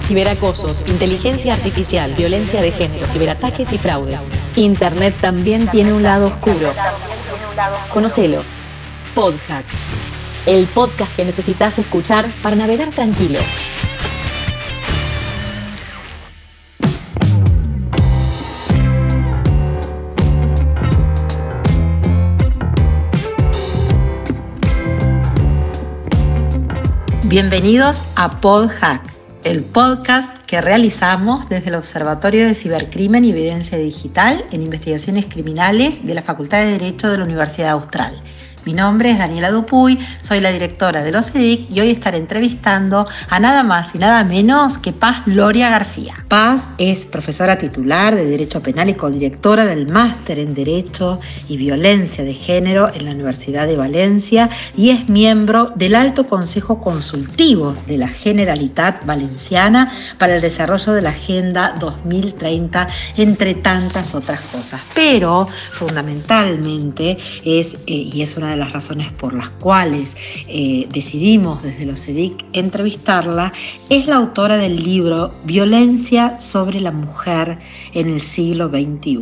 ciberacosos, inteligencia artificial, violencia de género, ciberataques y fraudes. Internet también tiene un lado oscuro. Conocelo. Podhack. El podcast que necesitas escuchar para navegar tranquilo. Bienvenidos a PodHack, el podcast que realizamos desde el Observatorio de Cibercrimen y Evidencia Digital en Investigaciones Criminales de la Facultad de Derecho de la Universidad Austral. Mi nombre es Daniela Dupuy, soy la directora de los EDIC y hoy estaré entrevistando a nada más y nada menos que Paz Gloria García. Paz es profesora titular de Derecho Penal y codirectora del Máster en Derecho y Violencia de Género en la Universidad de Valencia y es miembro del Alto Consejo Consultivo de la Generalitat Valenciana para el desarrollo de la Agenda 2030, entre tantas otras cosas. Pero fundamentalmente es, eh, y es una de las razones por las cuales eh, decidimos desde los EDIC entrevistarla, es la autora del libro Violencia sobre la mujer en el siglo XXI.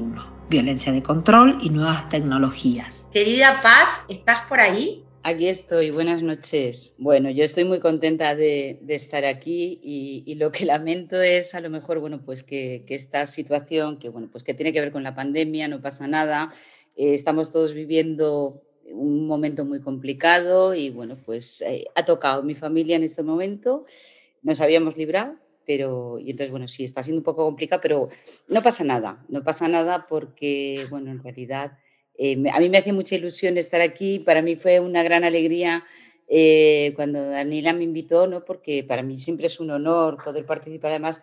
Violencia de control y nuevas tecnologías. Querida Paz, ¿estás por ahí? Aquí estoy, buenas noches. Bueno, yo estoy muy contenta de, estar aquí y, lo que lamento es a lo mejor, bueno, pues que, que, esta situación, que bueno, pues que tiene que ver con la pandemia, no pasa nada, eh, estamos todos viviendo un momento muy complicado y bueno, pues eh, ha tocado mi familia en este momento, nos habíamos librado, pero y entonces bueno, sí, está siendo un poco complicado, pero no pasa nada, no pasa nada porque bueno, en realidad eh, a mí me hacía mucha ilusión estar aquí, para mí fue una gran alegría eh, cuando Daniela me invitó, ¿no? porque para mí siempre es un honor poder participar. Además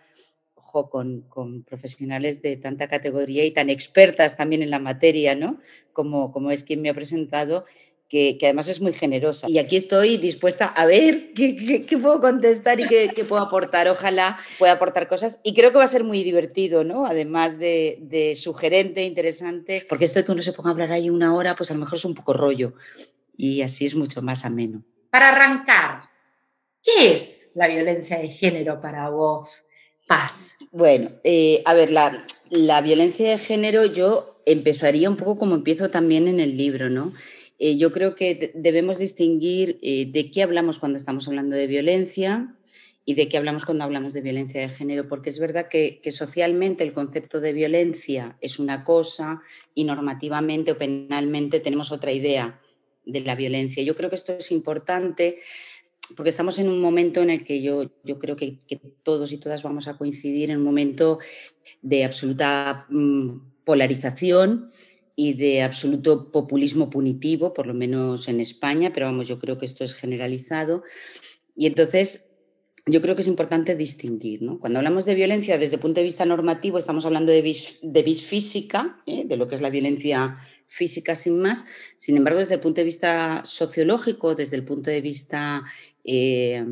con, profesionales de tanta categoría y tan expertas también en la materia, ¿no? Como, como es quien me ha presentado, que, además es muy generosa. Y aquí estoy dispuesta a ver qué, puedo contestar y qué, puedo aportar. Ojalá pueda aportar cosas. Y creo que va a ser muy divertido, ¿no? Además de, de sugerente, interesante, porque esto de que uno se ponga a hablar ahí una hora, pues a lo mejor es un poco rollo. Y así es mucho más ameno. Para arrancar, ¿qué es la violencia de género para vos? Paz? Bueno, eh, a ver, la, la, violencia de género yo empezaría un poco como empiezo también en el libro, ¿no? Eh, yo creo que debemos distinguir eh, de qué hablamos cuando estamos hablando de violencia y de qué hablamos cuando hablamos de violencia de género, porque es verdad que, que socialmente el concepto de violencia es una cosa y normativamente o penalmente tenemos otra idea de la violencia. Yo creo que esto es importante porque estamos en un momento en el que yo, yo creo que, todos y todas vamos a coincidir en un momento de absoluta mm, polarización y de absoluto populismo punitivo, por lo menos en España, pero vamos, yo creo que esto es generalizado. Y entonces, yo creo que es importante distinguir. ¿no? Cuando hablamos de violencia desde el punto de vista normativo, estamos hablando de vis, de vis física, ¿eh? de lo que es la violencia física sin más. Sin embargo, desde el punto de vista sociológico, desde el punto de vista eh,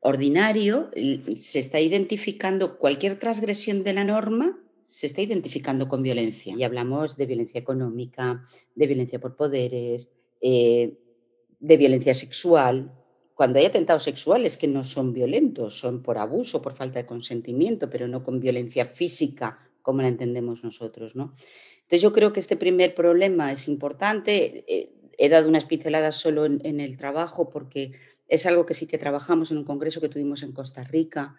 ordinario, se está identificando cualquier transgresión de la norma, se está identificando con violencia. Y hablamos de violencia económica, de violencia por poderes, eh, de violencia sexual. Cuando hay atentados sexuales que no son violentos, son por abuso, por falta de consentimiento, pero no con violencia física como la entendemos nosotros. ¿no? Entonces yo creo que este primer problema es importante. Eh, he dado unas pinceladas solo en el trabajo porque es algo que sí que trabajamos en un congreso que tuvimos en Costa Rica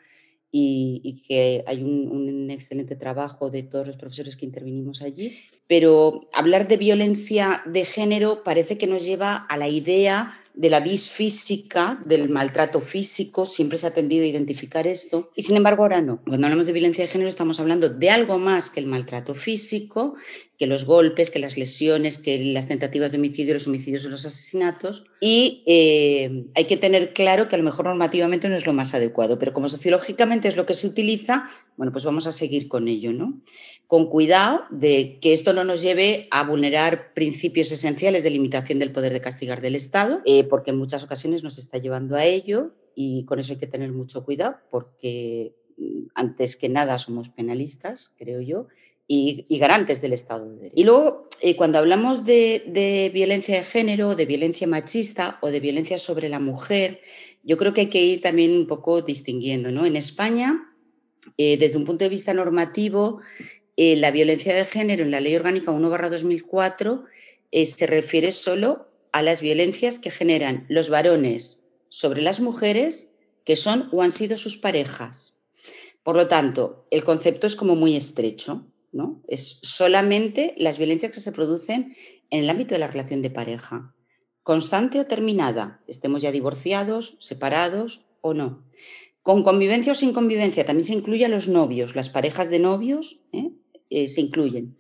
y, que hay un, excelente trabajo de todos los profesores que intervinimos allí. Pero hablar de violencia de género parece que nos lleva a la idea de la vis física, del maltrato físico, siempre se ha tendido a identificar esto, y sin embargo ahora no. Cuando hablamos de violencia de género estamos hablando de algo más que el maltrato físico, que los golpes, que las lesiones, que las tentativas de homicidio, los homicidios o los asesinatos, y eh, hay que tener claro que a lo mejor normativamente no es lo más adecuado, pero como sociológicamente es lo que se utiliza, bueno, pues vamos a seguir con ello, ¿no? Con cuidado de que esto no nos lleve a vulnerar principios esenciales de limitación del poder de castigar del Estado, eh, porque en muchas ocasiones nos está llevando a ello y con eso hay que tener mucho cuidado porque mm, antes que nada somos penalistas, creo yo, y, garantes del Estado de Derecho. Y luego, eh, cuando hablamos de, violencia de género, de violencia machista o de violencia sobre la mujer, yo creo que hay que ir también un poco distinguiendo. ¿no? En España, eh, desde un punto de vista normativo, eh, la violencia de género en la Ley Orgánica 1-2004 eh, se refiere solo a las violencias que generan los varones sobre las mujeres que son o han sido sus parejas. Por lo tanto, el concepto es como muy estrecho, ¿no? Es solamente las violencias que se producen en el ámbito de la relación de pareja constante o terminada, estemos ya divorciados, separados o no. Con convivencia o sin convivencia, también se incluye a los novios, las parejas de novios ¿eh? Eh, se incluyen.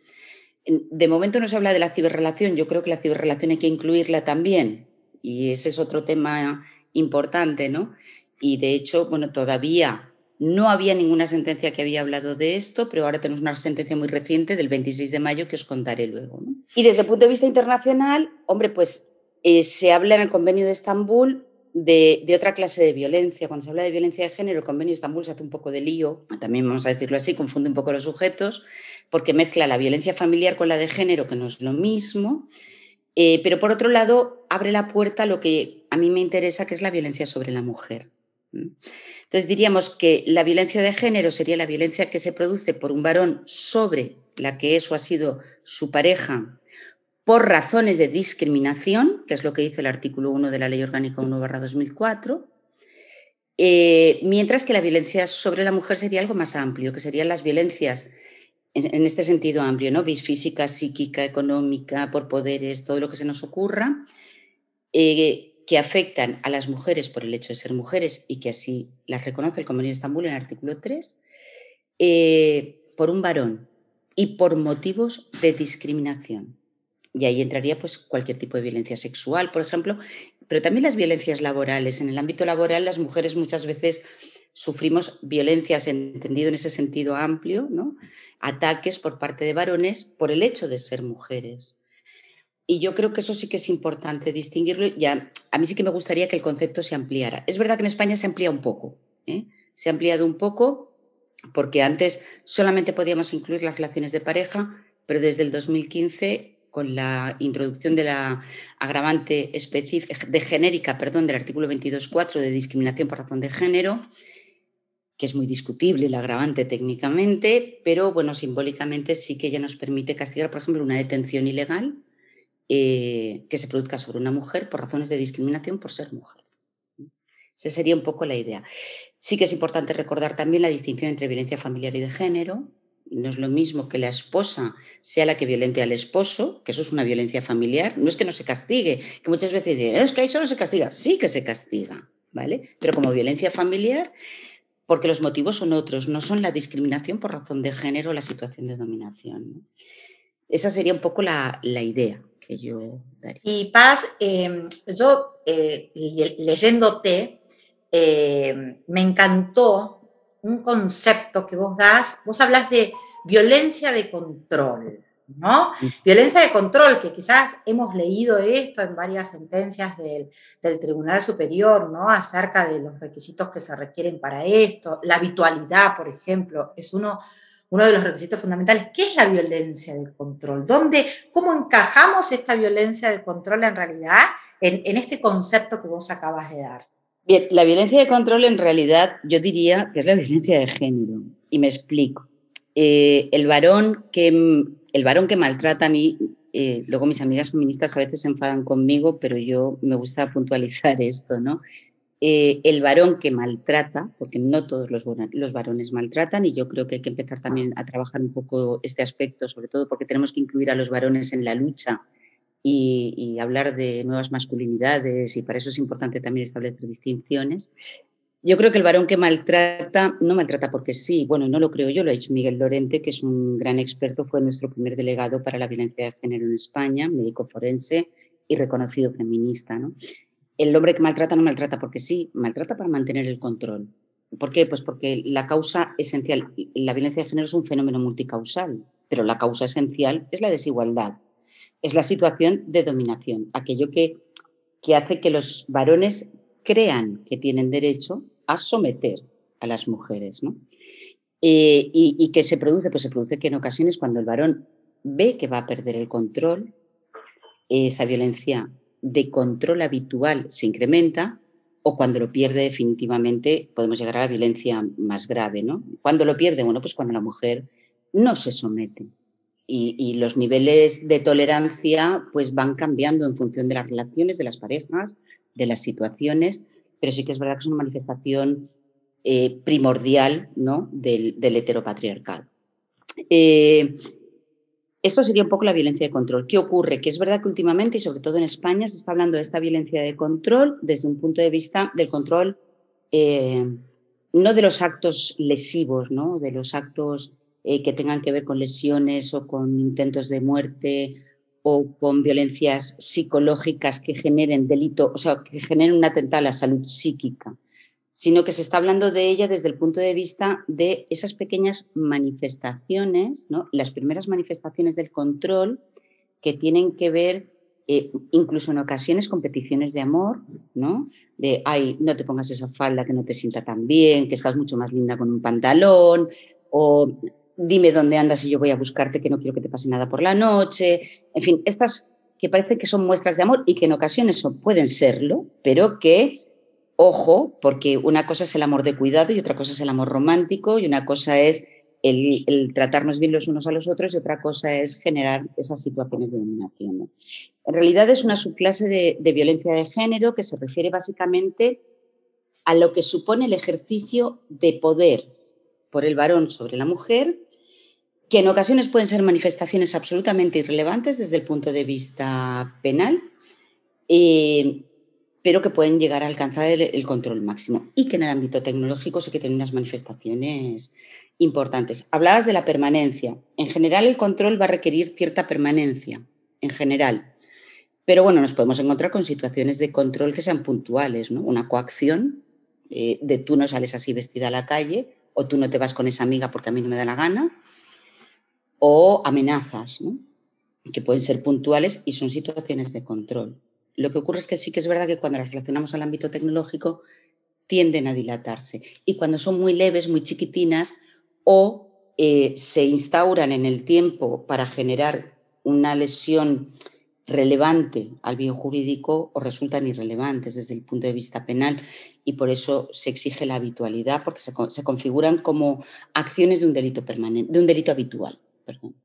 De momento no se habla de la ciberrelación, yo creo que la ciberrelación hay que incluirla también, y ese es otro tema importante, ¿no? Y de hecho, bueno, todavía no había ninguna sentencia que había hablado de esto, pero ahora tenemos una sentencia muy reciente del 26 de mayo que os contaré luego. Y desde el punto de vista internacional, hombre, pues eh, se habla en el convenio de Estambul de, otra clase de violencia. Cuando se habla de violencia de género, el convenio de Estambul se hace un poco de lío, también vamos a decirlo así, confunde un poco los sujetos, porque mezcla la violencia familiar con la de género, que no es lo mismo. Eh, pero por otro lado, abre la puerta a lo que a mí me interesa, que es la violencia sobre la mujer. Entonces diríamos que la violencia de género sería la violencia que se produce por un varón sobre la que eso ha sido su pareja por razones de discriminación, que es lo que dice el artículo 1 de la Ley Orgánica 1-2004, eh, mientras que la violencia sobre la mujer sería algo más amplio, que serían las violencias en, este sentido amplio, ¿no? física, psíquica, económica, por poderes, todo lo que se nos ocurra, eh, que afectan a las mujeres por el hecho de ser mujeres y que así las reconoce el Convenio de Estambul en el artículo 3, eh, por un varón y por motivos de discriminación. Y ahí entraría pues, cualquier tipo de violencia sexual, por ejemplo, pero también las violencias laborales. En el ámbito laboral, las mujeres muchas veces sufrimos violencias, entendido en ese sentido amplio, ¿no? ataques por parte de varones por el hecho de ser mujeres. Y yo creo que eso sí que es importante distinguirlo. Ya, a mí sí que me gustaría que el concepto se ampliara. Es verdad que en España se amplía un poco. ¿eh? Se ha ampliado un poco porque antes solamente podíamos incluir las relaciones de pareja, pero desde el 2015 con la introducción de la agravante de genérica perdón, del artículo 22.4 de discriminación por razón de género, que es muy discutible el agravante técnicamente, pero bueno, simbólicamente sí que ya nos permite castigar, por ejemplo, una detención ilegal eh, que se produzca sobre una mujer por razones de discriminación por ser mujer. Esa sería un poco la idea. Sí que es importante recordar también la distinción entre violencia familiar y de género, no es lo mismo que la esposa sea la que violente al esposo, que eso es una violencia familiar. No es que no se castigue, que muchas veces dicen, es que ahí solo se castiga. Sí que se castiga, ¿vale? Pero como violencia familiar, porque los motivos son otros, no son la discriminación por razón de género o la situación de dominación. Esa sería un poco la, idea que yo daría. Y Paz, em, yo eh, leyéndote, eh, me encantó un concepto que vos das, vos hablas de violencia de control, ¿no? Violencia de control, que quizás hemos leído esto en varias sentencias del, Tribunal Superior, ¿no? Acerca de los requisitos que se requieren para esto. La habitualidad, por ejemplo, es uno, uno de los requisitos fundamentales. ¿Qué es la violencia de control? ¿Dónde, ¿Cómo encajamos esta violencia de control en realidad en, en este concepto que vos acabas de dar? Bien, la violencia de control en realidad yo diría que es la violencia de género. Y me explico. Eh, el, varón que, el varón que maltrata a mí, eh, luego mis amigas feministas a veces se enfadan conmigo, pero yo me gusta puntualizar esto, ¿no? Eh, el varón que maltrata, porque no todos los, los varones maltratan, y yo creo que hay que empezar también a trabajar un poco este aspecto, sobre todo porque tenemos que incluir a los varones en la lucha y, hablar de nuevas masculinidades y para eso es importante también establecer distinciones. Yo creo que el varón que maltrata, no maltrata porque sí, bueno, no lo creo yo, lo ha dicho Miguel Lorente, que es un gran experto, fue nuestro primer delegado para la violencia de género en España, médico forense y reconocido feminista. ¿no? El hombre que maltrata no maltrata porque sí, maltrata para mantener el control. ¿Por qué? Pues porque la causa esencial, la violencia de género es un fenómeno multicausal, pero la causa esencial es la desigualdad es la situación de dominación, aquello que, que hace que los varones crean que tienen derecho a someter a las mujeres. ¿no? Eh, y, que se produce, pues se produce que en ocasiones cuando el varón ve que va a perder el control, esa violencia de control habitual se incrementa o cuando lo pierde definitivamente podemos llegar a la violencia más grave. ¿no? Cuando lo pierde, bueno, pues cuando la mujer no se somete. Y, los niveles de tolerancia pues van cambiando en función de las relaciones, de las parejas, de las situaciones, pero sí que es verdad que es una manifestación eh, primordial ¿no? del, del heteropatriarcado. Eh, esto sería un poco la violencia de control. ¿Qué ocurre? Que es verdad que últimamente, y sobre todo en España, se está hablando de esta violencia de control desde un punto de vista del control, eh, no de los actos lesivos, ¿no? de los actos eh, que tengan que ver con lesiones o con intentos de muerte o con violencias psicológicas que generen delito, o sea, que generen un atentado a la salud psíquica sino que se está hablando de ella desde el punto de vista de esas pequeñas manifestaciones, ¿no? las primeras manifestaciones del control que tienen que ver eh, incluso en ocasiones con peticiones de amor, ¿no? De, ay, no te pongas esa falda que no te sienta tan bien, que estás mucho más linda con un pantalón, o dime dónde andas y yo voy a buscarte, que no quiero que te pase nada por la noche. En fin, estas que parece que son muestras de amor y que en ocasiones pueden serlo, pero que Ojo, porque una cosa es el amor de cuidado y otra cosa es el amor romántico y una cosa es el, tratarnos bien los unos a los otros y otra cosa es generar esas situaciones de dominación. En realidad es una subclase de, violencia de género que se refiere básicamente a lo que supone el ejercicio de poder por el varón sobre la mujer, que en ocasiones pueden ser manifestaciones absolutamente irrelevantes desde el punto de vista penal, eh, pero que pueden llegar a alcanzar el, control máximo y que en el ámbito tecnológico sí que tienen unas manifestaciones importantes. Hablabas de la permanencia. En general, el control va a requerir cierta permanencia, en general. Pero bueno, nos podemos encontrar con situaciones de control que sean puntuales, ¿no? Una coacción eh, de tú no sales así vestida a la calle o tú no te vas con esa amiga porque a mí no me da la gana o amenazas, ¿no? que pueden ser puntuales y son situaciones de control. Lo que ocurre es que sí que es verdad que cuando las relacionamos al ámbito tecnológico tienden a dilatarse y cuando son muy leves, muy chiquitinas o eh, se instauran en el tiempo para generar una lesión relevante al bien jurídico o resultan irrelevantes desde el punto de vista penal y por eso se exige la habitualidad porque se, se configuran como acciones de un delito permanente, de un delito habitual. Perdón.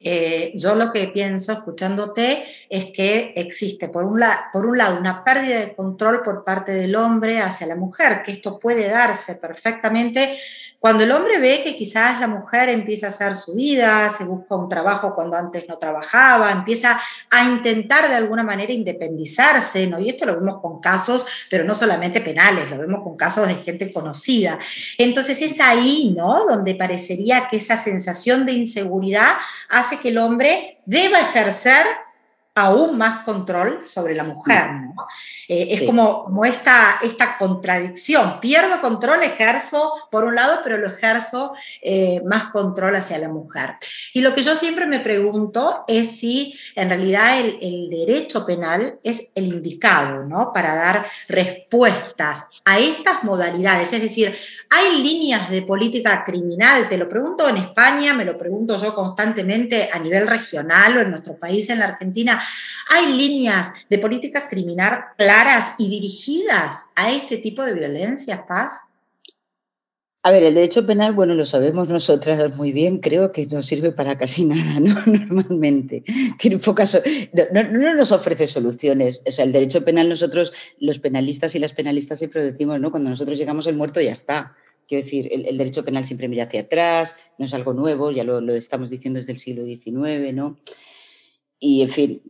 Eh, yo lo que pienso escuchándote es que existe por un, por un lado una pérdida de control por parte del hombre hacia la mujer, que esto puede darse perfectamente cuando el hombre ve que quizás la mujer empieza a hacer su vida, se busca un trabajo cuando antes no trabajaba, empieza a intentar de alguna manera independizarse, ¿no? Y esto lo vemos con casos, pero no solamente penales, lo vemos con casos de gente conocida. Entonces es ahí, ¿no? Donde parecería que esa sensación de inseguridad hace que el hombre deba ejercer aún más control sobre la mujer. ¿no? Eh, es como, como esta, esta contradicción. Pierdo control, ejerzo por un lado, pero lo ejerzo eh, más control hacia la mujer. Y lo que yo siempre me pregunto es si en realidad el, el derecho penal es el indicado ¿no? para dar respuestas a estas modalidades. Es decir, hay líneas de política criminal, te lo pregunto en España, me lo pregunto yo constantemente a nivel regional o en nuestro país, en la Argentina, hay líneas de política criminal claras y dirigidas a este tipo de violencias, Paz. A ver, el derecho penal, bueno, lo sabemos nosotras muy bien, creo que no sirve para casi nada, ¿no? Normalmente. Tiene no, no, nos ofrece soluciones. O sea, el derecho penal, nosotros, los penalistas y las penalistas siempre decimos, ¿no? Cuando nosotros llegamos el muerto ya está. Quiero decir, el, derecho penal siempre mira hacia atrás, no es algo nuevo, ya lo estamos diciendo desde el siglo XIX, ¿no? Y, en fin,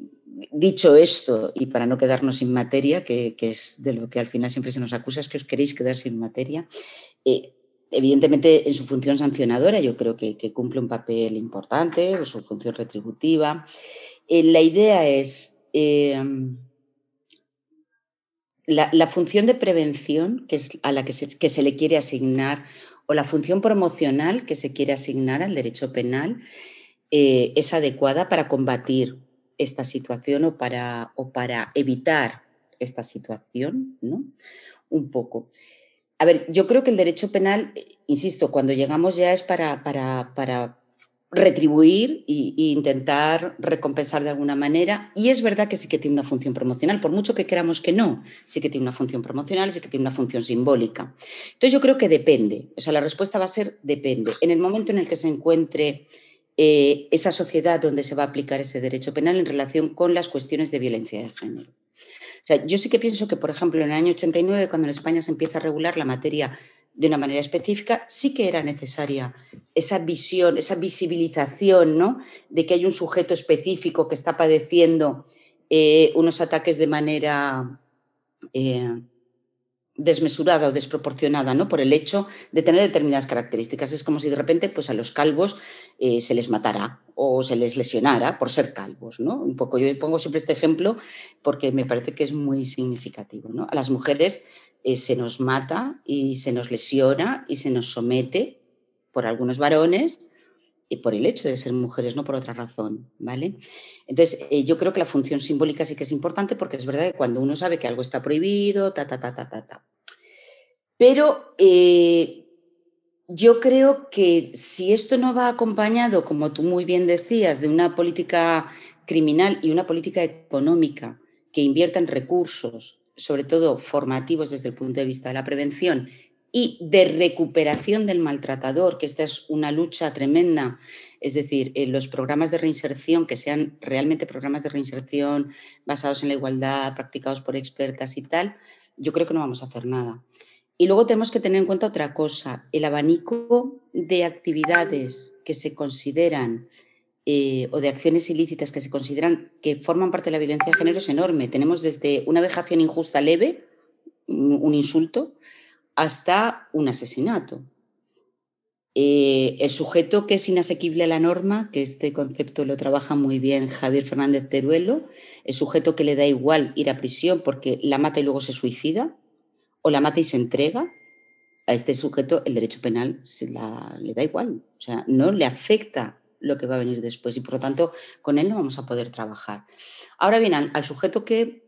dicho esto, y para no quedarnos sin materia, que, es de lo que al final siempre se nos acusa, es que os queréis quedar sin materia, eh, evidentemente en su función sancionadora yo creo que, cumple un papel importante, en su función retributiva. Eh, la idea es em, la, función de prevención que es a la que se, que se le quiere asignar o la función promocional que se quiere asignar al derecho penal eh, es adecuada para combatir esta situación o para, o para evitar esta situación, ¿no? Un poco. A ver, yo creo que el derecho penal, insisto, cuando llegamos ya es para, para, para retribuir e, intentar recompensar de alguna manera. Y es verdad que sí que tiene una función promocional, por mucho que queramos que no, sí que tiene una función promocional, sí que tiene una función simbólica. Entonces yo creo que depende, o sea, la respuesta va a ser depende. En el momento en el que se encuentre eh, esa sociedad donde se va a aplicar ese derecho penal en relación con las cuestiones de violencia de género. O sea, yo sí que pienso que, por ejemplo, en el año 89, cuando en España se empieza a regular la materia de una manera específica, sí que era necesaria esa visión, esa visibilización, ¿no? De que hay un sujeto específico que está padeciendo eh, unos ataques de manera eh, desmesurada o desproporcionada, ¿no? Por el hecho de tener determinadas características. Es como si de repente, pues a los calvos eh, se les matara o se les lesionara por ser calvos, ¿no? Un poco. Yo pongo siempre este ejemplo porque me parece que es muy significativo, ¿no? A las mujeres eh, se nos mata y se nos lesiona y se nos somete por algunos varones por el hecho de ser mujeres, no por otra razón, ¿vale? Entonces, eh, yo creo que la función simbólica sí que es importante porque es verdad que cuando uno sabe que algo está prohibido, ta, ta, ta, ta, ta, ta. Pero eh, yo creo que si esto no va acompañado, como tú muy bien decías, de una política criminal y una política económica que invierta en recursos, sobre todo formativos desde el punto de vista de la prevención y de recuperación del maltratador, que esta es una lucha tremenda, es decir, en los programas de reinserción, que sean realmente programas de reinserción basados en la igualdad, practicados por expertas y tal, yo creo que no vamos a hacer nada. Y luego tenemos que tener en cuenta otra cosa, el abanico de actividades que se consideran eh, o de acciones ilícitas que se consideran que forman parte de la violencia de género es enorme. Tenemos desde una vejación injusta leve, un insulto, hasta un asesinato. Eh, el sujeto que es inasequible a la norma, que este concepto lo trabaja muy bien Javier Fernández Teruelo, el sujeto que le da igual ir a prisión porque la mata y luego se suicida, o la mata y se entrega, a este sujeto el derecho penal se le da igual, o sea, no le afecta lo que va a venir después y por lo tanto con él no vamos a poder trabajar. Ahora bien, al, sujeto que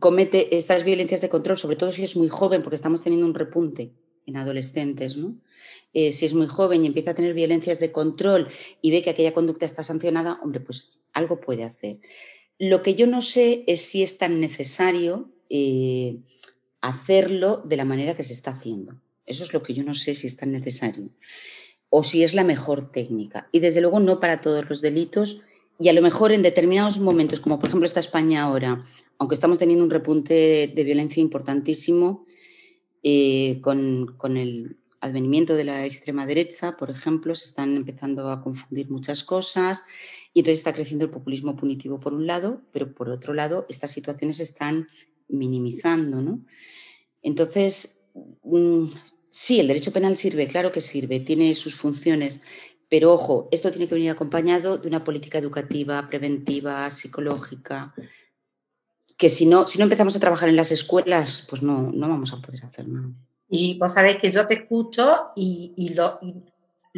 comete estas violencias de control, sobre todo si es muy joven, porque estamos teniendo un repunte en adolescentes, ¿no? Eh, si es muy joven y empieza a tener violencias de control y ve que aquella conducta está sancionada, hombre, pues algo puede hacer. Lo que yo no sé es si es tan necesario eh, hacerlo de la manera que se está haciendo. Eso es lo que yo no sé si es tan necesario o si es la mejor técnica. Y desde luego no para todos los delitos y a lo mejor en determinados momentos, como por ejemplo esta España ahora, aunque estamos teniendo un repunte de violencia importantísimo eh, con, con, el advenimiento de la extrema derecha, por ejemplo, se están empezando a confundir muchas cosas y entonces está creciendo el populismo punitivo por un lado, pero por otro lado estas situaciones se están minimizando. ¿no? Entonces, mm, Sí, el derecho penal sirve, claro que sirve, tiene sus funciones, pero ojo, esto tiene que venir acompañado de una política educativa, preventiva, psicológica, que si no, si no empezamos a trabajar en las escuelas, pues no, no vamos a poder hacer nada. Y vos sabés que yo te escucho y, y lo, y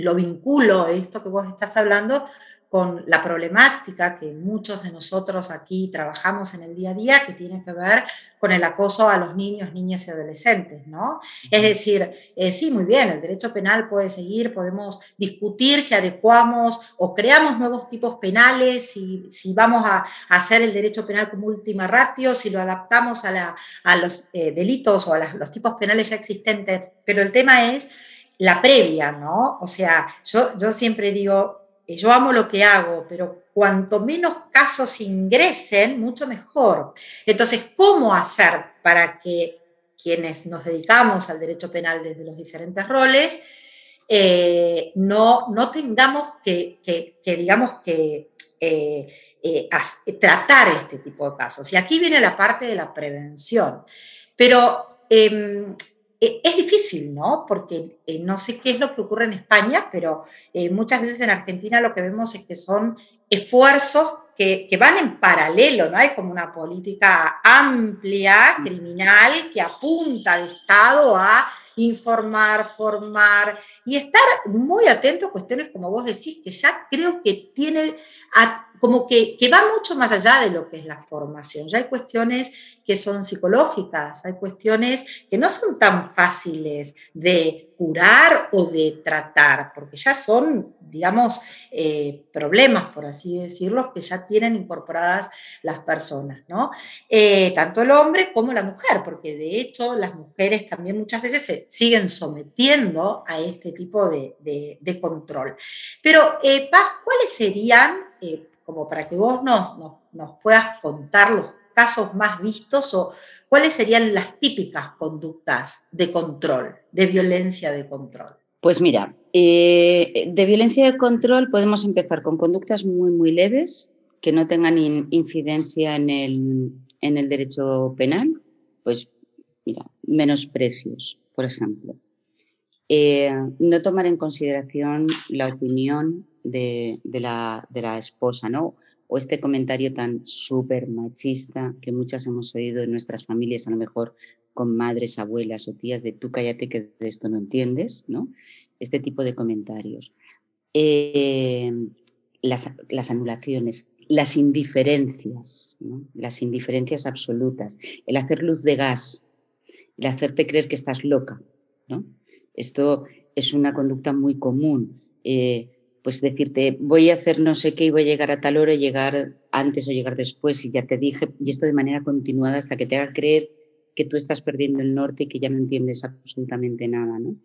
lo vinculo, esto que vos estás hablando, con la problemática que muchos de nosotros aquí trabajamos en el día a día, que tiene que ver con el acoso a los niños, niñas y adolescentes, ¿no? Es decir, eh, sí, muy bien, el derecho penal puede seguir, podemos discutir si adecuamos o creamos nuevos tipos penales, si, si vamos a, hacer el derecho penal como última ratio, si lo adaptamos a, la, a los eh, delitos o a los tipos penales ya existentes, pero el tema es la previa, ¿no? O sea, yo, yo siempre digo, yo amo lo que hago, pero cuanto menos casos ingresen, mucho mejor. Entonces, ¿cómo hacer para que quienes nos dedicamos al derecho penal desde los diferentes roles, eh, no, no tengamos que, digamos, que eh, eh, tratar este tipo de casos? Y aquí viene la parte de la prevención. Pero em, eh, es difícil, ¿no? Porque eh, no sé qué es lo que ocurre en España, pero eh, muchas veces en Argentina lo que vemos es que son esfuerzos que, que, van en paralelo, ¿no? Hay como una política amplia, criminal, que apunta al Estado a informar, formar y estar muy atento a cuestiones como vos decís, que ya creo que tiene, como que, que, va mucho más allá de lo que es la formación. Ya hay cuestiones que son psicológicas, hay cuestiones que no son tan fáciles de curar o de tratar, porque ya son, digamos, eh, problemas, por así decirlo, que ya tienen incorporadas las personas, ¿no? Eh, tanto el hombre como la mujer, porque de hecho las mujeres también muchas veces se siguen sometiendo a este tipo de, de, control. Pero, eh, Paz, ¿cuáles serían como para que vos nos, nos, puedas contar los casos más vistos o cuáles serían las típicas conductas de control, de violencia de control. Pues mira, eh, de violencia de control podemos empezar con conductas muy, muy leves que no tengan incidencia en el, en el derecho penal. Pues mira, menosprecios, por ejemplo. Eh, no tomar en consideración la opinión de, la, de la esposa, ¿no? o este comentario tan súper machista que muchas hemos oído en nuestras familias, a lo mejor con madres, abuelas o tías, de tú cállate que de esto no entiendes, ¿no? Este tipo de comentarios. Eh, las, las, anulaciones, las indiferencias, ¿no? las indiferencias absolutas, el hacer luz de gas, el hacerte creer que estás loca, ¿no? Esto es una conducta muy común. Eh, pues decirte, voy a hacer no sé qué y voy a llegar a tal hora, llegar antes o llegar después, y ya te dije, y esto de manera continuada hasta que te haga creer que tú estás perdiendo el norte y que ya no entiendes absolutamente nada. ¿no?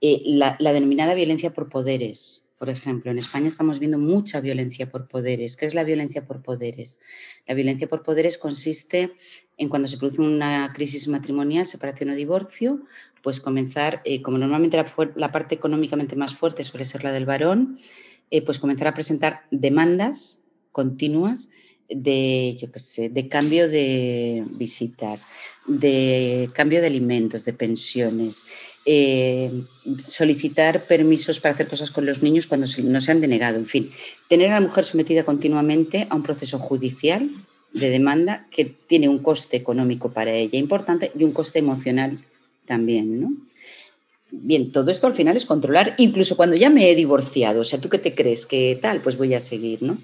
Eh, la, la, denominada violencia por poderes, por ejemplo, en España estamos viendo mucha violencia por poderes. ¿Qué es la violencia por poderes? La violencia por poderes consiste en cuando se produce una crisis matrimonial, separación o divorcio, pues comenzar, eh, como normalmente la, parte económicamente más fuerte suele ser la del varón, eh, pues comenzar a presentar demandas continuas de, yo qué sé, de cambio de visitas, de cambio de alimentos, de pensiones, eh, solicitar permisos para hacer cosas con los niños cuando no se han denegado, en fin, tener a la mujer sometida continuamente a un proceso judicial de demanda que tiene un coste económico para ella importante y un coste emocional también, ¿no? Bien, todo esto al final es controlar, incluso cuando ya me he divorciado, o sea, ¿tú qué te crees que tal? Pues voy a seguir, ¿no?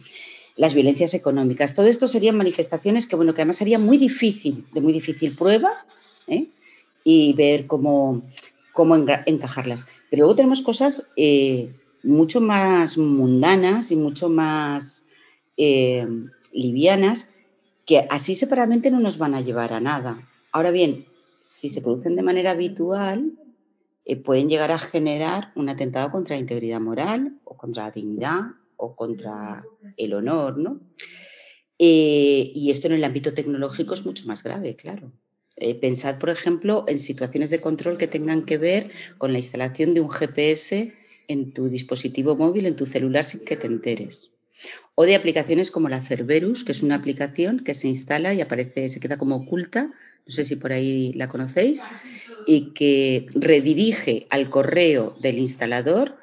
Las violencias económicas, todo esto serían manifestaciones que, bueno, que además sería muy difícil, de muy difícil prueba, ¿eh? y ver cómo, cómo encajarlas. Pero luego tenemos cosas eh, mucho más mundanas y mucho más eh, livianas que así separadamente no nos van a llevar a nada. Ahora bien, si se producen de manera habitual, eh, pueden llegar a generar un atentado contra la integridad moral o contra la dignidad o contra el honor, ¿no? Eh, y esto en el ámbito tecnológico es mucho más grave, claro. Eh, pensad, por ejemplo, en situaciones de control que tengan que ver con la instalación de un GPS en tu dispositivo móvil, en tu celular, sin que te enteres. O de aplicaciones como la Cerberus, que es una aplicación que se instala y aparece, se queda como oculta no sé si por ahí la conocéis, y que redirige al correo del instalador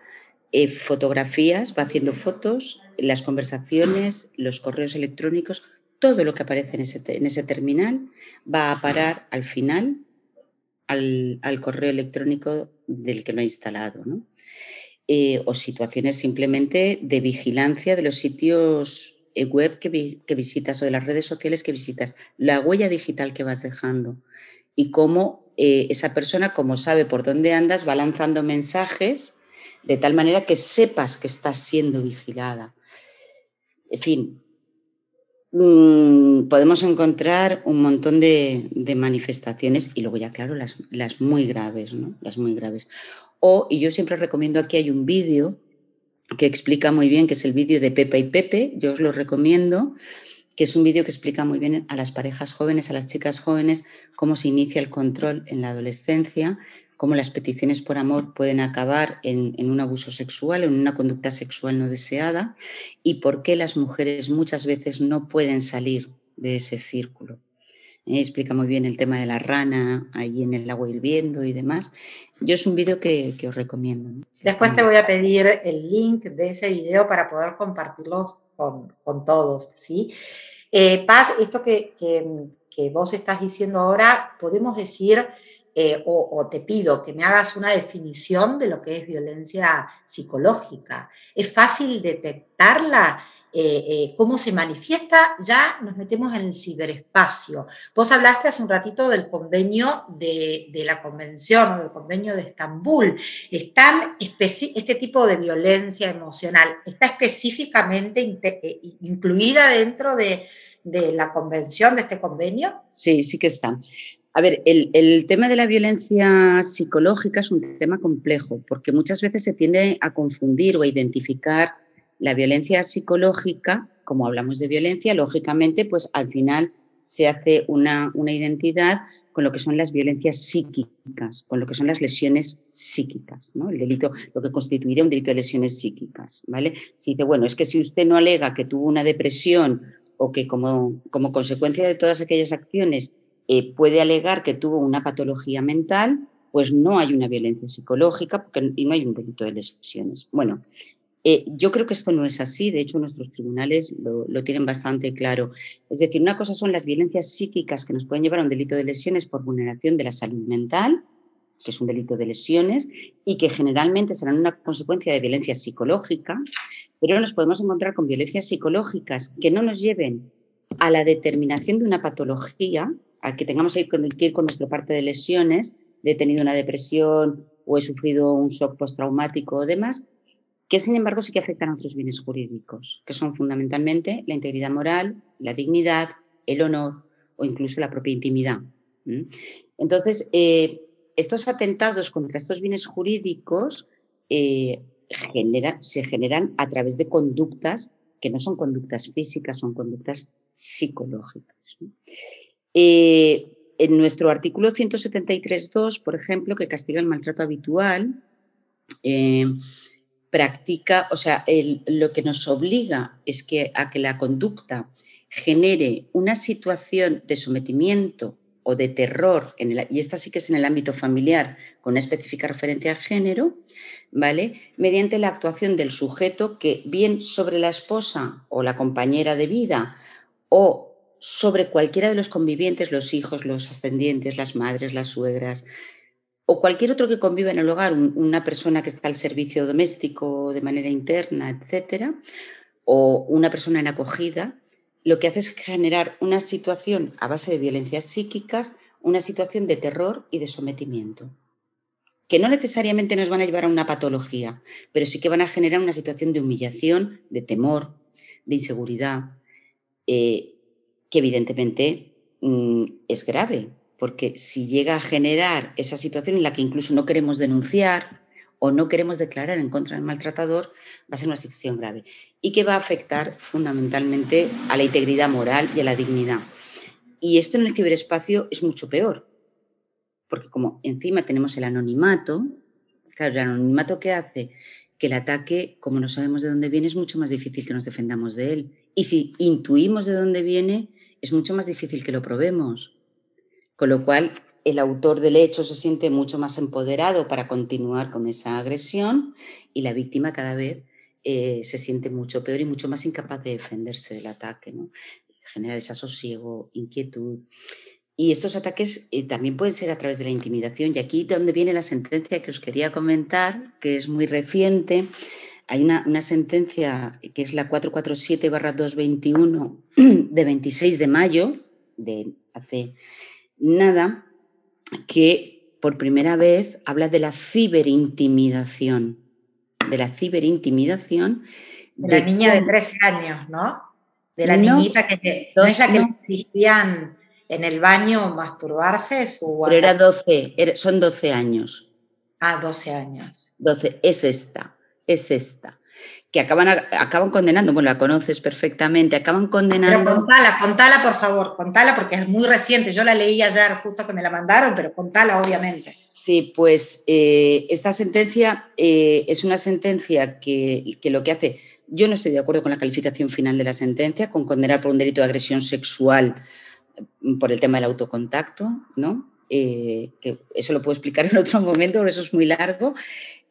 eh, fotografías, va haciendo fotos, las conversaciones, los correos electrónicos, todo lo que aparece en ese, en ese terminal va a parar al final al, correo electrónico del que lo ha instalado. Eh, o situaciones simplemente de vigilancia de los sitios web que, visitas o de las redes sociales que visitas, la huella digital que vas dejando y cómo eh, esa persona, como sabe por dónde andas, va lanzando mensajes de tal manera que sepas que estás siendo vigilada. En fin, mm, podemos encontrar un montón de, manifestaciones y luego ya, claro, las, las muy graves, ¿no? Las muy graves. O, y yo siempre recomiendo aquí hay un vídeo que explica muy bien, que es el vídeo de Pepe y Pepe, yo os lo recomiendo, que es un vídeo que explica muy bien a las parejas jóvenes, a las chicas jóvenes, cómo se inicia el control en la adolescencia, cómo las peticiones por amor pueden acabar en, en un abuso sexual, en una conducta sexual no deseada, y por qué las mujeres muchas veces no pueden salir de ese círculo. Explica muy bien el tema de la rana ahí en el agua hirviendo y demás. Yo es un vídeo que, os recomiendo. Después te voy a pedir el link de ese video para poder compartirlos con, todos, ¿sí? Eh, Paz, esto que, vos estás diciendo ahora, podemos decir, eh, o, o, te pido que me hagas una definición de lo que es violencia psicológica. ¿Es fácil detectarla? Eh, eh, cómo se manifiesta, ya nos metemos en el ciberespacio. Vos hablaste hace un ratito del convenio de, la convención o del convenio de Estambul. ¿Están este tipo de violencia emocional está específicamente eh, incluida dentro de, de la convención, de este convenio? Sí, sí que está. A ver, el, tema de la violencia psicológica es un tema complejo porque muchas veces se tiende a confundir o a identificar la violencia psicológica, como hablamos de violencia, lógicamente, pues al final se hace una, una identidad con lo que son las violencias psíquicas, con lo que son las lesiones psíquicas, ¿no? El delito, lo que constituiría un delito de lesiones psíquicas, ¿vale? Si dice, bueno, es que si usted no alega que tuvo una depresión o que como, como consecuencia de todas aquellas acciones eh, puede alegar que tuvo una patología mental, pues no hay una violencia psicológica porque, y no hay un delito de lesiones. Bueno, eh, yo creo que esto no es así, de hecho nuestros tribunales lo, tienen bastante claro. Es decir, una cosa son las violencias psíquicas que nos pueden llevar a un delito de lesiones por vulneración de la salud mental, que es un delito de lesiones, y que generalmente serán una consecuencia de violencia psicológica, pero nos podemos encontrar con violencias psicológicas que no nos lleven a la determinación de una patología, a que tengamos que ir con nuestra parte de lesiones, de he tenido una depresión o he sufrido un shock postraumático o demás, que sin embargo sí que afectan a otros bienes jurídicos, que son fundamentalmente la integridad moral, la dignidad, el honor o incluso la propia intimidad. Entonces, eh, estos atentados contra estos bienes jurídicos eh, se generan a través de conductas que no son conductas físicas, son conductas psicológicas. Eh, en nuestro artículo 173.2, por ejemplo, que castiga el maltrato habitual, eh, practica, o sea, lo que nos obliga es que a que la conducta genere una situación de sometimiento o de terror, en y esta sí que es en el ámbito familiar, con una específica referencia al género, ¿vale? Mediante la actuación del sujeto que bien sobre la esposa o la compañera de vida o sobre cualquiera de los convivientes, los hijos, los ascendientes, las madres, las suegras, o cualquier otro que conviva en el hogar, una persona que está al servicio doméstico de manera interna, etcétera, o una persona en acogida, lo que hace es generar una situación a base de violencias psíquicas, una situación de terror y de sometimiento, que no necesariamente nos van a llevar a una patología, pero sí que van a generar una situación de humillación, de temor, de inseguridad, eh, que evidentemente mm, es grave, porque si llega a generar esa situación en la que incluso no queremos denunciar o no queremos declarar en contra del maltratador, va a ser una situación grave y que va a afectar fundamentalmente a la integridad moral y a la dignidad. Y esto en el ciberespacio es mucho peor, porque como encima tenemos el anonimato, claro, el anonimato que hace que el ataque, como no sabemos de dónde viene, es mucho más difícil que nos defendamos de él. Y si intuimos de dónde viene, es mucho más difícil que lo probemos. Con lo cual, el autor del hecho se siente mucho más empoderado para continuar con esa agresión y la víctima cada vez eh, se siente mucho peor y mucho más incapaz de defenderse del ataque. ¿no? Genera desasosiego, inquietud. Y estos ataques eh, también pueden ser a través de la intimidación. Y aquí donde viene la sentencia que os quería comentar, que es muy reciente, hay una, sentencia que es la 447-221 de 26 de mayo, de hace nada, que por primera vez habla de la ciberintimidación, de la ciberintimidación. De la niña de 13 años, ¿no? De la niñita que no es la que exigían en el baño masturbarse. Su Pero era 12, son 12 años. Ah, 12 años. 12, es esta es esta, que acaban, acaban condenando, bueno, la conoces perfectamente, acaban condenando... Pero contala, contala por favor, contala porque es muy reciente, yo la leí ayer justo que me la mandaron, pero contala obviamente. Sí, pues eh, esta sentencia eh, es una sentencia que, que lo que hace, yo no estoy de acuerdo con la calificación final de la sentencia, con condenar por un delito de agresión sexual mm, por el tema del autocontacto, ¿no? Eh, que eso lo puedo explicar en otro momento, pero eso es muy largo.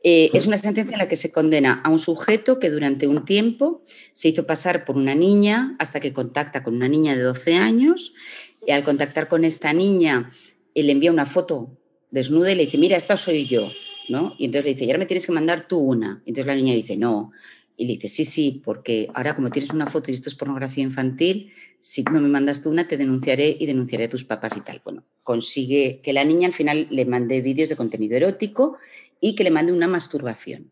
Eh, es una sentencia en la que se condena a un sujeto que durante un tiempo se hizo pasar por una niña hasta que contacta con una niña de 12 años y al contactar con esta niña él le envía una foto desnuda y le dice, mira, esta soy yo, ¿no? Y entonces le dice, y ahora me tienes que mandar tú una. Y entonces la niña dice, no. Y le dice, sí, sí, porque ahora como tienes una foto y esto es pornografía infantil, si no me mandas tú una, te denunciaré y denunciaré a tus papás y tal. Bueno, consigue que la niña al final le mande vídeos de contenido erótico y que le mande una masturbación.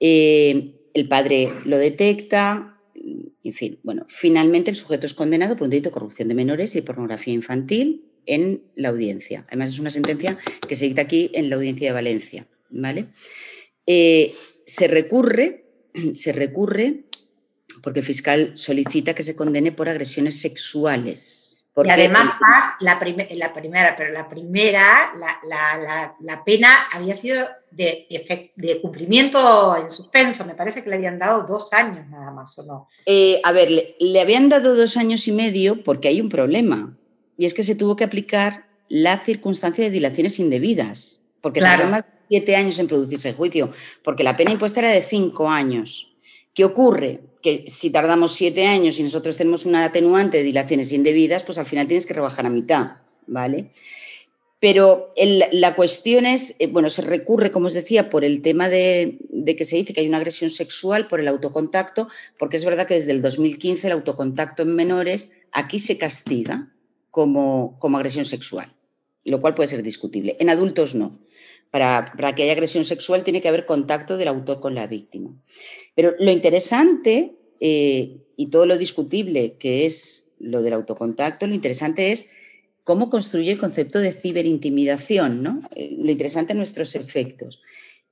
Eh, el padre lo detecta, en fin, bueno, finalmente el sujeto es condenado por un delito de corrupción de menores y pornografía infantil en la audiencia. Además, es una sentencia que se dicta aquí en la audiencia de Valencia. ¿vale? Eh, se recurre, se recurre porque el fiscal solicita que se condene por agresiones sexuales. Y además, la, la, primera, pero la primera, la, pena había sido de, de, cumplimiento en suspenso. Me parece que le habían dado dos años nada más, ¿o no? Eh, a ver, le, habían dado dos años y medio porque hay un problema. Y es que se tuvo que aplicar la circunstancia de dilaciones indebidas. Porque claro. tardó más de siete años en producirse el juicio. Porque la pena impuesta era de cinco años. ¿Qué ocurre? Que si tardamos siete años y nosotros tenemos una atenuante de dilaciones indebidas, pues al final tienes que rebajar a mitad, ¿vale? Pero la cuestión es, eh, bueno, se recurre, como os decía, por el tema de, que se dice que hay una agresión sexual por el autocontacto, porque es verdad que desde el 2015 el autocontacto en menores aquí se castiga como, como agresión sexual, lo cual puede ser discutible. En adultos no. Para, que haya agresión sexual tiene que haber contacto del autor con la víctima. Pero lo interesante eh, y todo lo discutible que es lo del autocontacto, lo interesante es cómo construye el concepto de ciberintimidación, ¿no? Eh, lo interesante nuestros efectos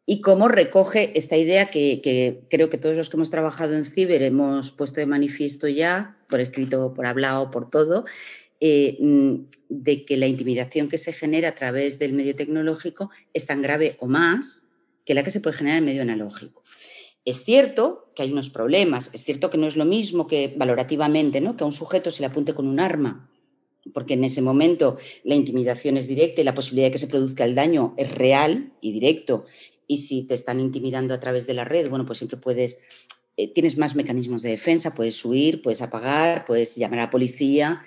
y cómo recoge esta idea que, que, creo que todos los que hemos trabajado en ciber hemos puesto de manifiesto ya, por escrito, por hablado, por todo, eh, mm, de que la intimidación que se genera a través del medio tecnológico es tan grave o más que la que se puede generar en medio analógico. Es cierto que hay unos problemas, es cierto que no es lo mismo que valorativamente, ¿no? que a un sujeto se le apunte con un arma, porque en ese momento la intimidación es directa y la posibilidad de que se produzca el daño es real y directo. Y si te están intimidando a través de la red, bueno, pues siempre puedes, eh, tienes más mecanismos de defensa, puedes huir, puedes apagar, puedes llamar a la policía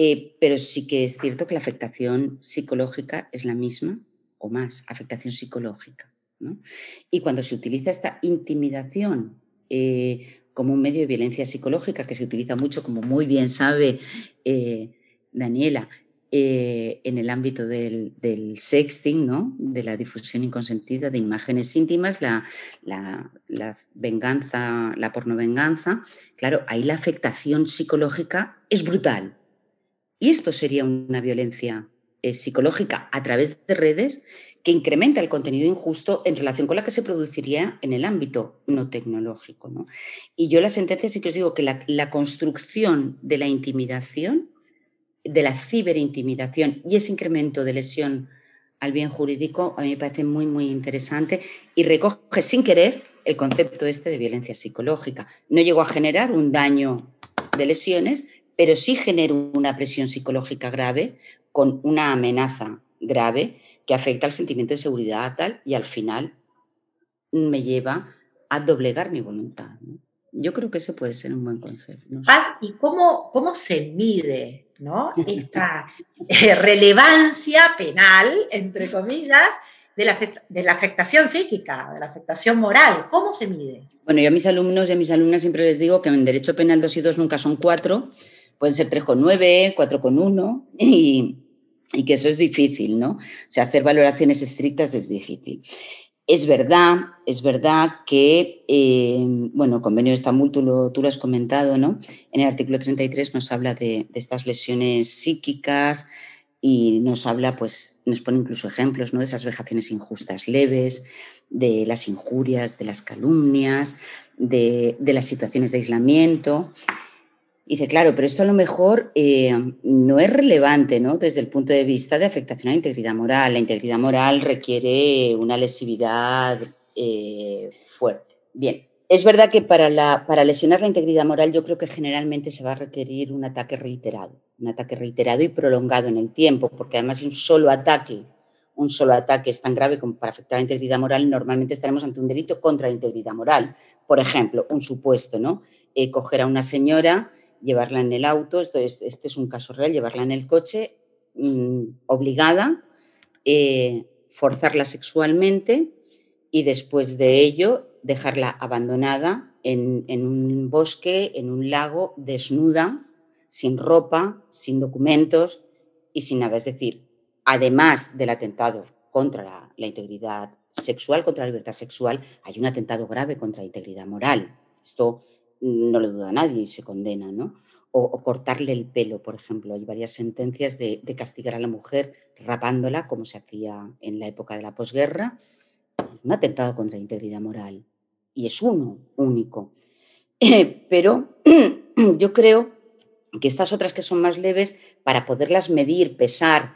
eh, pero sí que es cierto que la afectación psicológica es la misma o más, afectación psicológica. Y cuando se utiliza esta intimidación eh, como un medio de violencia psicológica, que se utiliza mucho, como muy bien sabe eh, Daniela, en el ámbito del, sexting, ¿no? de la difusión inconsentida de imágenes íntimas, la, la, la venganza, la pornovenganza, claro, ahí la afectación psicológica es brutal. Y esto sería una violencia eh, psicológica a través de redes que incrementa el contenido injusto en relación con la que se produciría en el ámbito no tecnológico. ¿no? Y yo la sentencia sí que os digo que la, construcción de la intimidación, de la ciberintimidación y ese incremento de lesión al bien jurídico a mí me parece muy, muy interesante y recoge sin querer el concepto este de violencia psicológica. No llegó a generar un daño de lesiones, pero sí genero una presión psicológica grave con una amenaza grave que afecta al sentimiento de seguridad tal y al final me lleva a doblegar mi voluntad. Yo creo que ese puede ser un buen concepto. ¿y cómo, cómo se mide ¿no? esta eh, relevancia penal, entre comillas, de la, de la, afectación psíquica, de la afectación moral? ¿Cómo se mide? Bueno, yo a mis alumnos y a mis alumnas siempre les digo que en derecho penal dos y dos nunca son cuatro, pueden ser 3,9, 4,1 y, y que eso es difícil, ¿no? O sea, hacer valoraciones estrictas es difícil. Es verdad, es verdad que, eh, bueno, el convenio de Estambul, tú lo, tú lo, has comentado, ¿no? En el artículo 33 nos habla de, de, estas lesiones psíquicas y nos habla, pues, nos pone incluso ejemplos, ¿no? De esas vejaciones injustas leves, de las injurias, de las calumnias, de, de las situaciones de aislamiento dice, claro, pero esto a lo mejor eh, no es relevante ¿no? desde el punto de vista de afectación a la integridad moral. La integridad moral requiere una lesividad eh, fuerte. Bien, es verdad que para, para lesionar la integridad moral yo creo que generalmente se va a requerir un ataque reiterado, un ataque reiterado y prolongado en el tiempo, porque además un solo ataque, un solo ataque es tan grave como para afectar a la integridad moral, normalmente estaremos ante un delito contra la integridad moral. Por ejemplo, un supuesto, ¿no? Eh, coger a una señora llevarla en el auto, esto es, este es un caso real, llevarla en el coche mm, obligada, eh, forzarla sexualmente y después de ello dejarla abandonada en, en un bosque, en un lago, desnuda, sin ropa, sin documentos y sin nada. Es decir, además del atentado contra la, integridad sexual, contra la libertad sexual, hay un atentado grave contra la integridad moral. Esto no lo duda nadie y se condena, ¿no? O, cortarle el pelo, por ejemplo. Hay varias sentencias de, castigar a la mujer rapándola, como se hacía en la época de la posguerra. Un atentado contra la integridad moral. Y es uno, único. pero yo creo que estas otras que son más leves, para poderlas medir, pesar,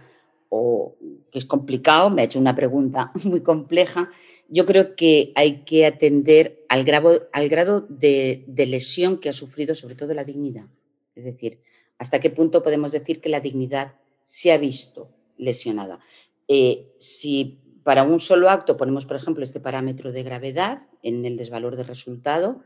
o que es complicado, me ha hecho una pregunta muy compleja, yo creo que hay que atender al grado, de, lesión que ha sufrido sobre todo la dignidad. Es decir, hasta qué punto podemos decir que la dignidad se ha visto lesionada. Eh, si para un solo acto ponemos, por ejemplo, este parámetro de gravedad en el desvalor de resultado,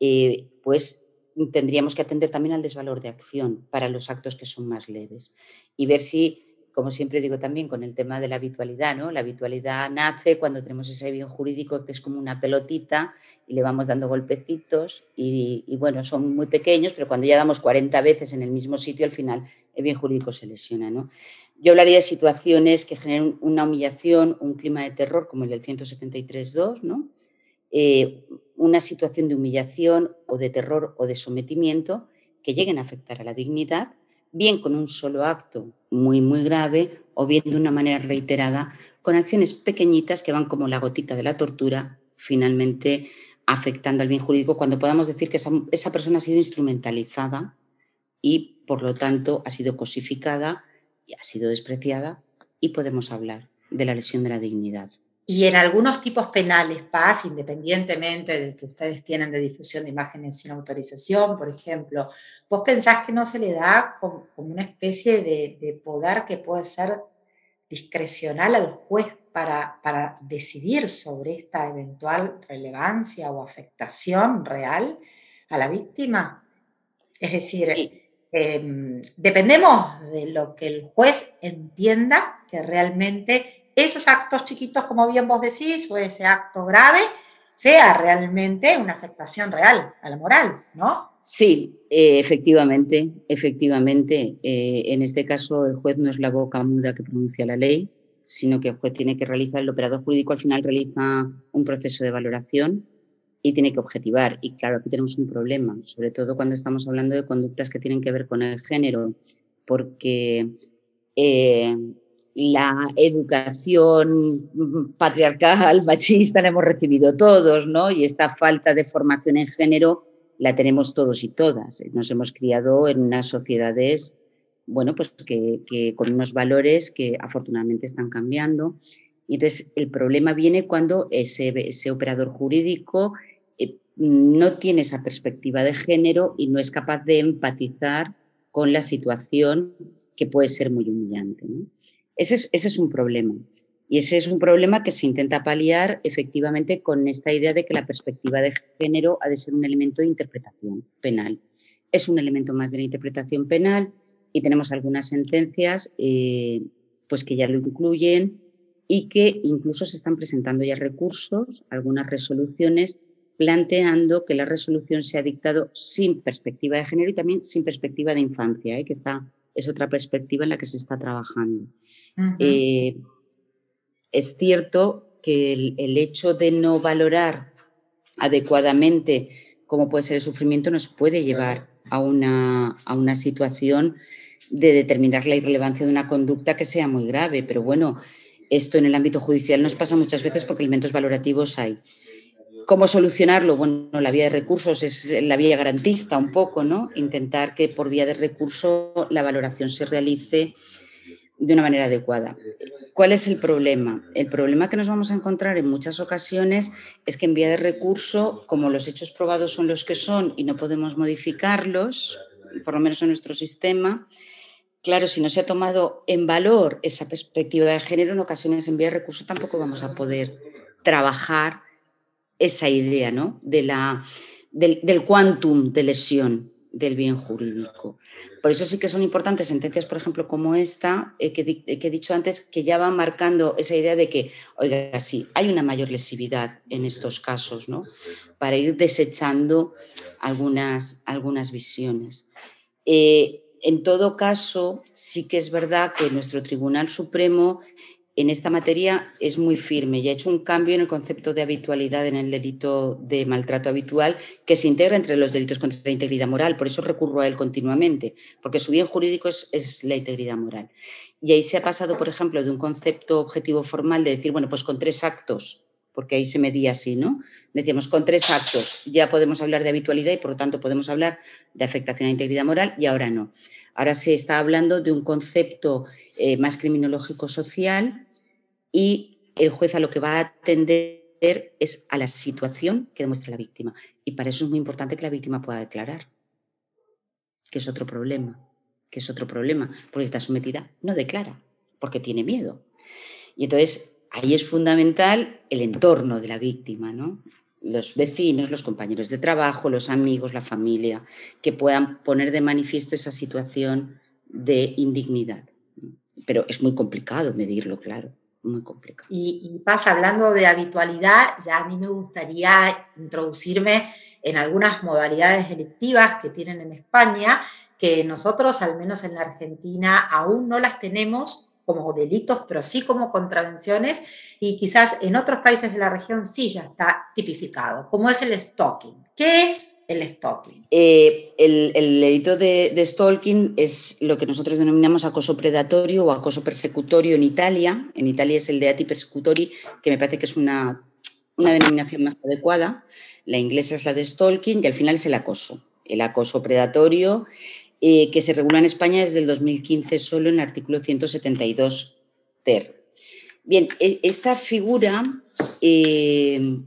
eh, pues tendríamos que atender también al desvalor de acción para los actos que son más leves y ver si, como siempre digo también con el tema de la habitualidad, ¿no? La habitualidad nace cuando tenemos ese bien jurídico que es como una pelotita y le vamos dando golpecitos y, bueno, son muy pequeños, pero cuando ya damos 40 veces en el mismo sitio, al final el bien jurídico se lesiona, ¿no? Yo hablaría de situaciones que generen una humillación, un clima de terror como el del 173.2, ¿no? Eh, una situación de humillación o de terror o de sometimiento que lleguen a afectar a la dignidad, bien con un solo acto muy, muy grave o bien de una manera reiterada, con acciones pequeñitas que van como la gotita de la tortura, finalmente afectando al bien jurídico, cuando podamos decir que esa, esa persona ha sido instrumentalizada y, por lo tanto, ha sido cosificada y ha sido despreciada y podemos hablar de la lesión de la dignidad. Y en algunos tipos penales, PAS, independientemente del que ustedes tienen de difusión de imágenes sin autorización, por ejemplo, ¿vos pensás que no se le da como, una especie de, poder que puede ser discrecional al juez para, para, decidir sobre esta eventual relevancia o afectación real a la víctima? Es decir, em, dependemos de lo que el juez entienda que realmente esos actos chiquitos, como bien vos decís, o ese acto grave, sea realmente una afectación real a la moral, ¿no? Sí, eh, efectivamente, efectivamente. Eh, en este caso, el juez no es la boca muda que pronuncia la ley, sino que el juez tiene que realizar, el operador jurídico al final realiza un proceso de valoración y tiene que objetivar. Y claro, aquí tenemos un problema, sobre todo cuando estamos hablando de conductas que tienen que ver con el género, porque eh, la educación patriarcal, machista, la hemos recibido todos, ¿no? Y esta falta de formación en género la tenemos todos y todas. Nos hemos criado en unas sociedades, bueno, pues que, con unos valores que afortunadamente están cambiando. Y entonces el problema viene cuando ese, operador jurídico eh, no tiene esa perspectiva de género y no es capaz de empatizar con la situación que puede ser muy humillante. ¿no? Ese es, un problema. Y ese es un problema que se intenta paliar efectivamente con esta idea de que la perspectiva de género ha de ser un elemento de interpretación penal. Es un elemento más de la interpretación penal y tenemos algunas sentencias eh, pues que ya lo incluyen y que incluso se están presentando ya recursos, algunas resoluciones, planteando que la resolución se ha dictado sin perspectiva de género y también sin perspectiva de infancia, ¿eh? que está, es otra perspectiva en la que se está trabajando. Eh, es cierto que el, hecho de no valorar adecuadamente cómo puede ser el sufrimiento nos puede llevar a una, a una situación de determinar la irrelevancia de una conducta que sea muy grave. Pero bueno, esto en el ámbito judicial nos pasa muchas veces porque elementos valorativos hay. ¿Cómo solucionarlo? Bueno, la vía de recursos es la vía garantista un poco, ¿no? Intentar que por vía de recurso la valoración se realice de una manera adecuada. ¿Cuál es el problema? El problema que nos vamos a encontrar en muchas ocasiones es que en vía de recurso, como los hechos probados son los que son y no podemos modificarlos, por lo menos en nuestro sistema, claro, si no se ha tomado en valor esa perspectiva de género, en ocasiones en vía de recurso tampoco vamos a poder trabajar esa idea ¿no? de la, del, quantum de lesión del bien jurídico. Por eso sí que son importantes sentencias, por ejemplo, como esta, eh, que, he dicho antes, que ya van marcando esa idea de que, oiga, sí, hay una mayor lesividad en estos casos, ¿no? Para ir desechando algunas, algunas visiones. Eh, en todo caso, sí que es verdad que nuestro Tribunal Supremo en esta materia es muy firme y ha hecho un cambio en el concepto de habitualidad en el delito de maltrato habitual que se integra entre los delitos contra la integridad moral. Por eso recurro a él continuamente, porque su bien jurídico es, la integridad moral. Y ahí se ha pasado, por ejemplo, de un concepto objetivo formal de decir, bueno, pues con tres actos, porque ahí se medía así, ¿no? Decíamos, con tres actos ya podemos hablar de habitualidad y por lo tanto podemos hablar de afectación a la integridad moral y ahora no. Ahora se está hablando de un concepto eh, más criminológico social y el juez a lo que va a atender es a la situación que demuestra la víctima. Y para eso es muy importante que la víctima pueda declarar, que es otro problema, que es otro problema, porque está sometida, no declara, porque tiene miedo. Y entonces ahí es fundamental el entorno de la víctima, ¿no? los vecinos, los compañeros de trabajo, los amigos, la familia, que puedan poner de manifiesto esa situación de indignidad. Pero es muy complicado medirlo, claro muy complicado. Y, pasa hablando de habitualidad, ya a mí me gustaría introducirme en algunas modalidades delictivas que tienen en España, que nosotros, al menos en la Argentina, aún no las tenemos como delitos, pero sí como contravenciones, y quizás en otros países de la región sí ya está tipificado, como es el stalking. ¿Qué es el stalking? Eh, el, delito de, stalking es lo que nosotros denominamos acoso predatorio o acoso persecutorio en Italia. En Italia es el de ati persecutori, que me parece que es una, una denominación más adecuada. La inglesa es la de stalking y al final es el acoso. El acoso predatorio eh, que se regula en España desde el 2015 solo en el artículo 172 ter. Bien, e, esta figura eh,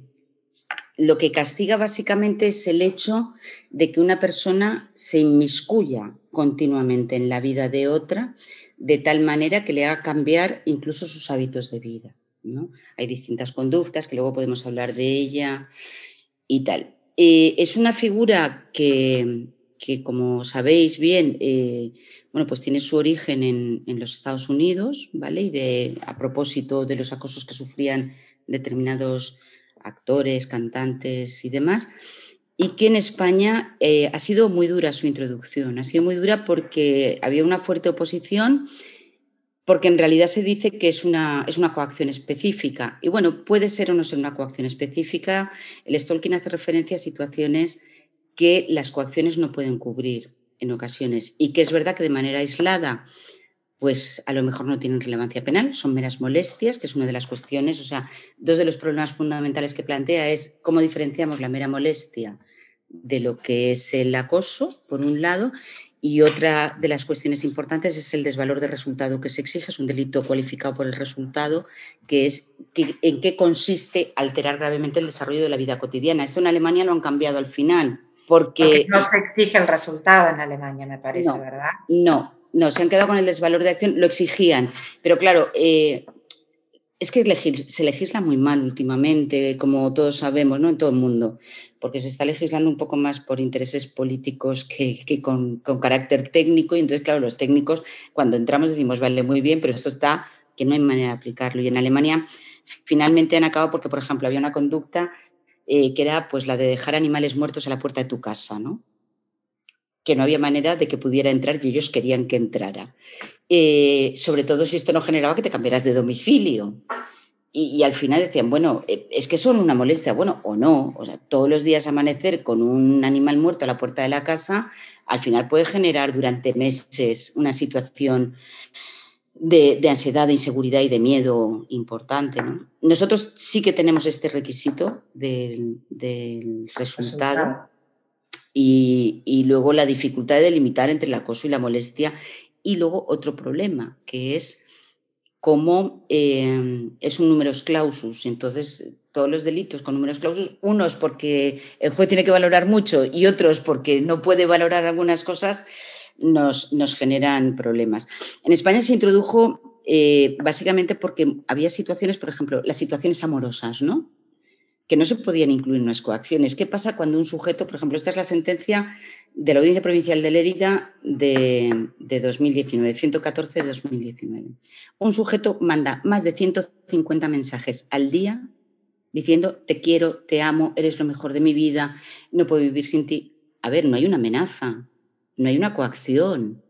lo que castiga básicamente es el hecho de que una persona se inmiscuya continuamente en la vida de otra de tal manera que le haga cambiar incluso sus hábitos de vida. ¿no? Hay distintas conductas que luego podemos hablar de ella y tal. Eh, es una figura que, como sabéis bien, eh, bueno, pues tiene su origen en, en, los Estados Unidos, ¿vale? Y a propósito de los acosos que sufrían determinados actores, cantantes y demás, y que en España eh, ha sido muy dura su introducción. Ha sido muy dura porque había una fuerte oposición, porque en realidad se dice que es una, es una coacción específica. Y bueno, puede ser o no ser una coacción específica. El stalking hace referencia a situaciones que las coacciones no pueden cubrir en ocasiones y que es verdad que de manera aislada pues a lo mejor no tienen relevancia penal, son meras molestias, que es una de las cuestiones, o sea, dos de los problemas fundamentales que plantea es cómo diferenciamos la mera molestia de lo que es el acoso, por un lado, y otra de las cuestiones importantes es el desvalor de resultado que se exige, es un delito cualificado por el resultado, que es en qué consiste alterar gravemente el desarrollo de la vida cotidiana. Esto en Alemania lo han cambiado al final, porque... no se exige el resultado en Alemania, me parece, ¿verdad? No, no, se han quedado con el desvalor de acción, lo exigían. Pero claro, eh, es que se legisla muy mal últimamente, como todos sabemos, ¿no? En todo el mundo, porque se está legislando un poco más por intereses políticos que, con, carácter técnico. Y entonces, claro, los técnicos, cuando entramos decimos, vale, muy bien, pero esto está que no hay manera de aplicarlo. Y en Alemania finalmente han acabado porque, por ejemplo, había una conducta eh, que era pues la de dejar animales muertos a la puerta de tu casa, ¿no? Que no había manera de que pudiera entrar y ellos querían que entrara. Eh, sobre todo si esto no generaba que te cambiaras de domicilio. Y, al final decían, bueno, eh, es que son una molestia, bueno, o no. O sea, todos los días amanecer con un animal muerto a la puerta de la casa, al final puede generar durante meses una situación de, ansiedad, de inseguridad y de miedo importante. Nosotros sí que tenemos este requisito del, resultado y, luego la dificultad de delimitar entre el acoso y la molestia. Y luego otro problema, que es cómo em, es un números clausus. Entonces, todos los delitos con números clausus, unos porque el juez tiene que valorar mucho y otros porque no puede valorar algunas cosas, nos, nos generan problemas. En España se introdujo eh, básicamente porque había situaciones, por ejemplo, las situaciones amorosas, ¿no? Que no se podían incluir unas coacciones. ¿Qué pasa cuando un sujeto, por ejemplo, esta es la sentencia de la Audiencia Provincial de Lérida de, de 2019, 114 de 2019. Un sujeto manda más de 150 mensajes al día diciendo te quiero, te amo, eres lo mejor de mi vida, no puedo vivir sin ti. A ver, no hay una amenaza, no hay una coacción.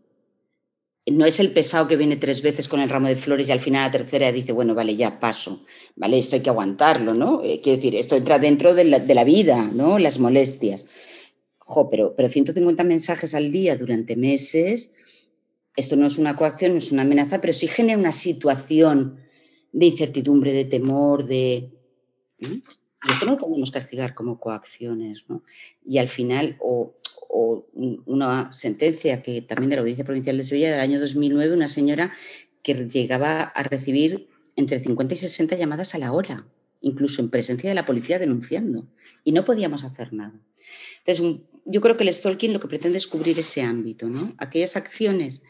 No es el pesado que viene tres veces con el ramo de flores y al final la tercera dice, bueno, vale, ya paso, vale, esto hay que aguantarlo, ¿no? Eh, quiero decir, esto entra dentro de la, de la vida, ¿no? Las molestias pero, pero 150 mensajes al día durante meses, esto no es una coacción, no es una amenaza, pero sí genera una situación de incertidumbre, de temor, de... Y esto no lo podemos castigar como coacciones, ¿no? Y al final, o, o una sentencia que también de la Audiencia Provincial de Sevilla del año 2009, una señora que llegaba a recibir entre 50 y 60 llamadas a la hora, incluso en presencia de la policía denunciando, y no podíamos hacer nada. Entonces, yo creo que el stalking lo que pretende es cubrir ese ámbito, ¿no? Aquellas acciones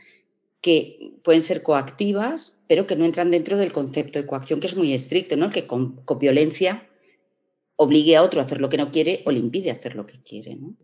que pueden ser coactivas, pero que no entran dentro del concepto de coacción, que es muy estricto, ¿no? Que con, con violencia obligue a otro a hacer lo que no quiere o le impide hacer lo que quiere. ¿no?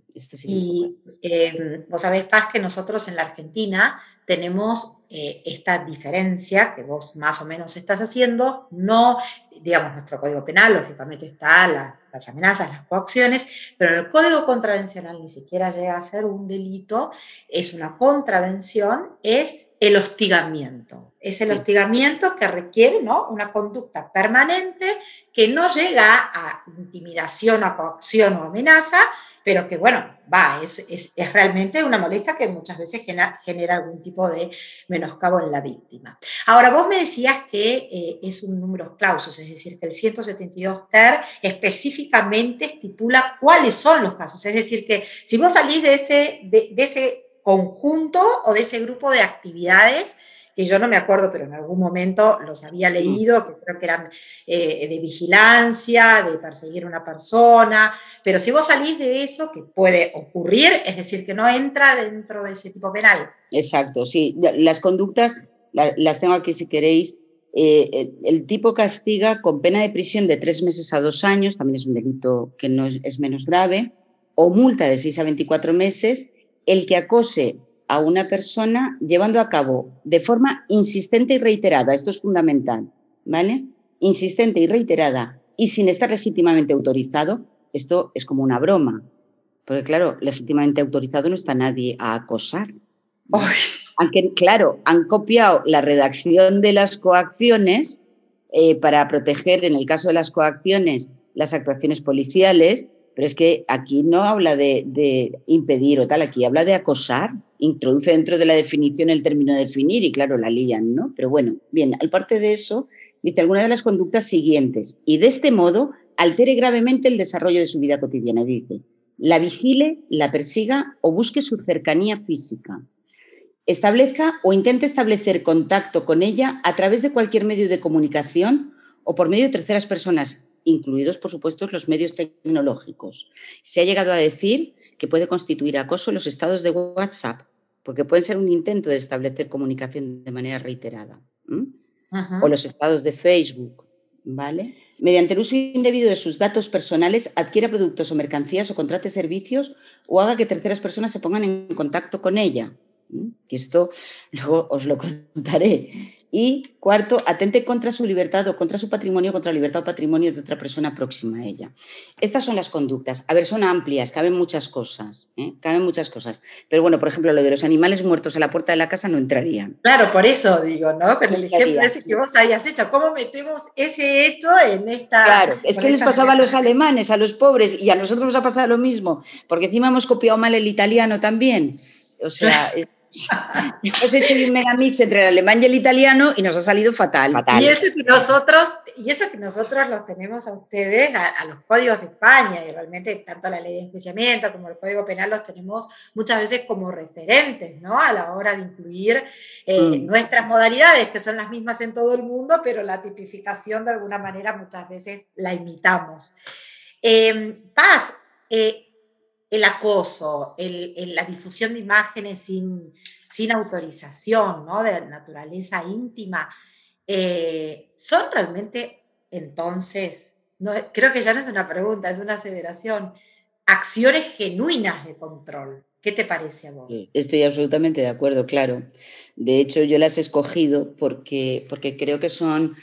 y eh, vos sabés, Paz, que nosotros en la Argentina tenemos eh, esta diferencia que vos más o menos estás haciendo, no, digamos, nuestro código penal, lógicamente está las, las amenazas, las coacciones, pero el código contravencional ni siquiera llega a ser un delito, es una contravención, es el hostigamiento. Es el hostigamiento que requiere ¿no? una conducta permanente que no llega a intimidación, a coacción o amenaza, pero que, bueno, va, es, es, realmente una molestia que muchas veces genera, genera, algún tipo de menoscabo en la víctima. Ahora, vos me decías que eh, es un número clausus, es decir, que el 172 TER específicamente estipula cuáles son los casos. Es decir, que si vos salís de ese, de, de ese conjunto o de ese grupo de actividades que yo no me acuerdo, pero en algún momento los había leído, que creo que eran eh, de vigilancia, de perseguir a una persona, pero si vos salís de eso, que puede ocurrir, es decir, que no entra dentro de ese tipo penal. Exacto, sí, las conductas las tengo aquí si queréis. Eh, el, tipo castiga con pena de prisión de tres meses a dos años, también es un delito que no es, es menos grave, o multa de seis a 24 meses el que acose a una persona llevando a cabo de forma insistente y reiterada, esto es fundamental, ¿vale? Insistente y reiterada y sin estar legítimamente autorizado, esto es como una broma. Porque claro, legítimamente autorizado no está nadie a acosar. Aunque, claro, han copiado la redacción de las coacciones eh, para proteger, en el caso de las coacciones, las actuaciones policiales, pero es que aquí no habla de, impedir o tal, aquí habla de acosar, introduce dentro de la definición el término definir y claro, la lían, ¿no? Pero bueno, bien, aparte de eso, dice alguna de las conductas siguientes y de este modo altere gravemente el desarrollo de su vida cotidiana, dice, la vigile, la persiga o busque su cercanía física. Establezca o intente establecer contacto con ella a través de cualquier medio de comunicación o por medio de terceras personas, incluidos, por supuesto, los medios tecnológicos. Se ha llegado a decir que puede constituir acoso los estados de WhatsApp, porque pueden ser un intento de establecer comunicación de manera reiterada. O los estados de Facebook, ¿vale? Mediante el uso indebido de sus datos personales, adquiera productos o mercancías o contrate servicios o haga que terceras personas se pongan en contacto con ella. Que esto luego os lo contaré. Y cuarto, atente contra su libertad o contra su patrimonio, contra la libertad o patrimonio de otra persona próxima a ella. Estas son las conductas. A ver, son amplias, caben muchas cosas, ¿eh? caben muchas cosas. Pero bueno, por ejemplo, lo de los animales muertos a la puerta de la casa no entraría. Claro, por eso digo, ¿no? Con el ejemplo ese que vos habías hecho, ¿cómo metemos ese hecho en esta... Claro, es que les pasaba a los alemanes, a los pobres, y a nosotros nos ha pasado lo mismo, porque encima hemos copiado mal el italiano también. O sea... Hemos hecho un megamix entre el alemán y el italiano y nos ha salido fatal. Y eso que nosotros, y eso que nosotros los tenemos a ustedes, a, los códigos de España, y realmente tanto la ley de enjuiciamiento como el código penal los tenemos muchas veces como referentes, ¿no? A la hora de incluir eh, mm. nuestras modalidades, que son las mismas en todo el mundo, pero la tipificación de alguna manera muchas veces la imitamos. Eh, Paz, eh, el acoso, la difusión de imágenes sin, sin autorización, ¿no? de naturaleza íntima, eh, son realmente entonces no, creo que ya no es una pregunta, es una aseveración, acciones genuinas de control. ¿Qué te parece a vos? Estoy absolutamente de acuerdo, claro. De hecho, yo las he escogido porque, porque creo que son,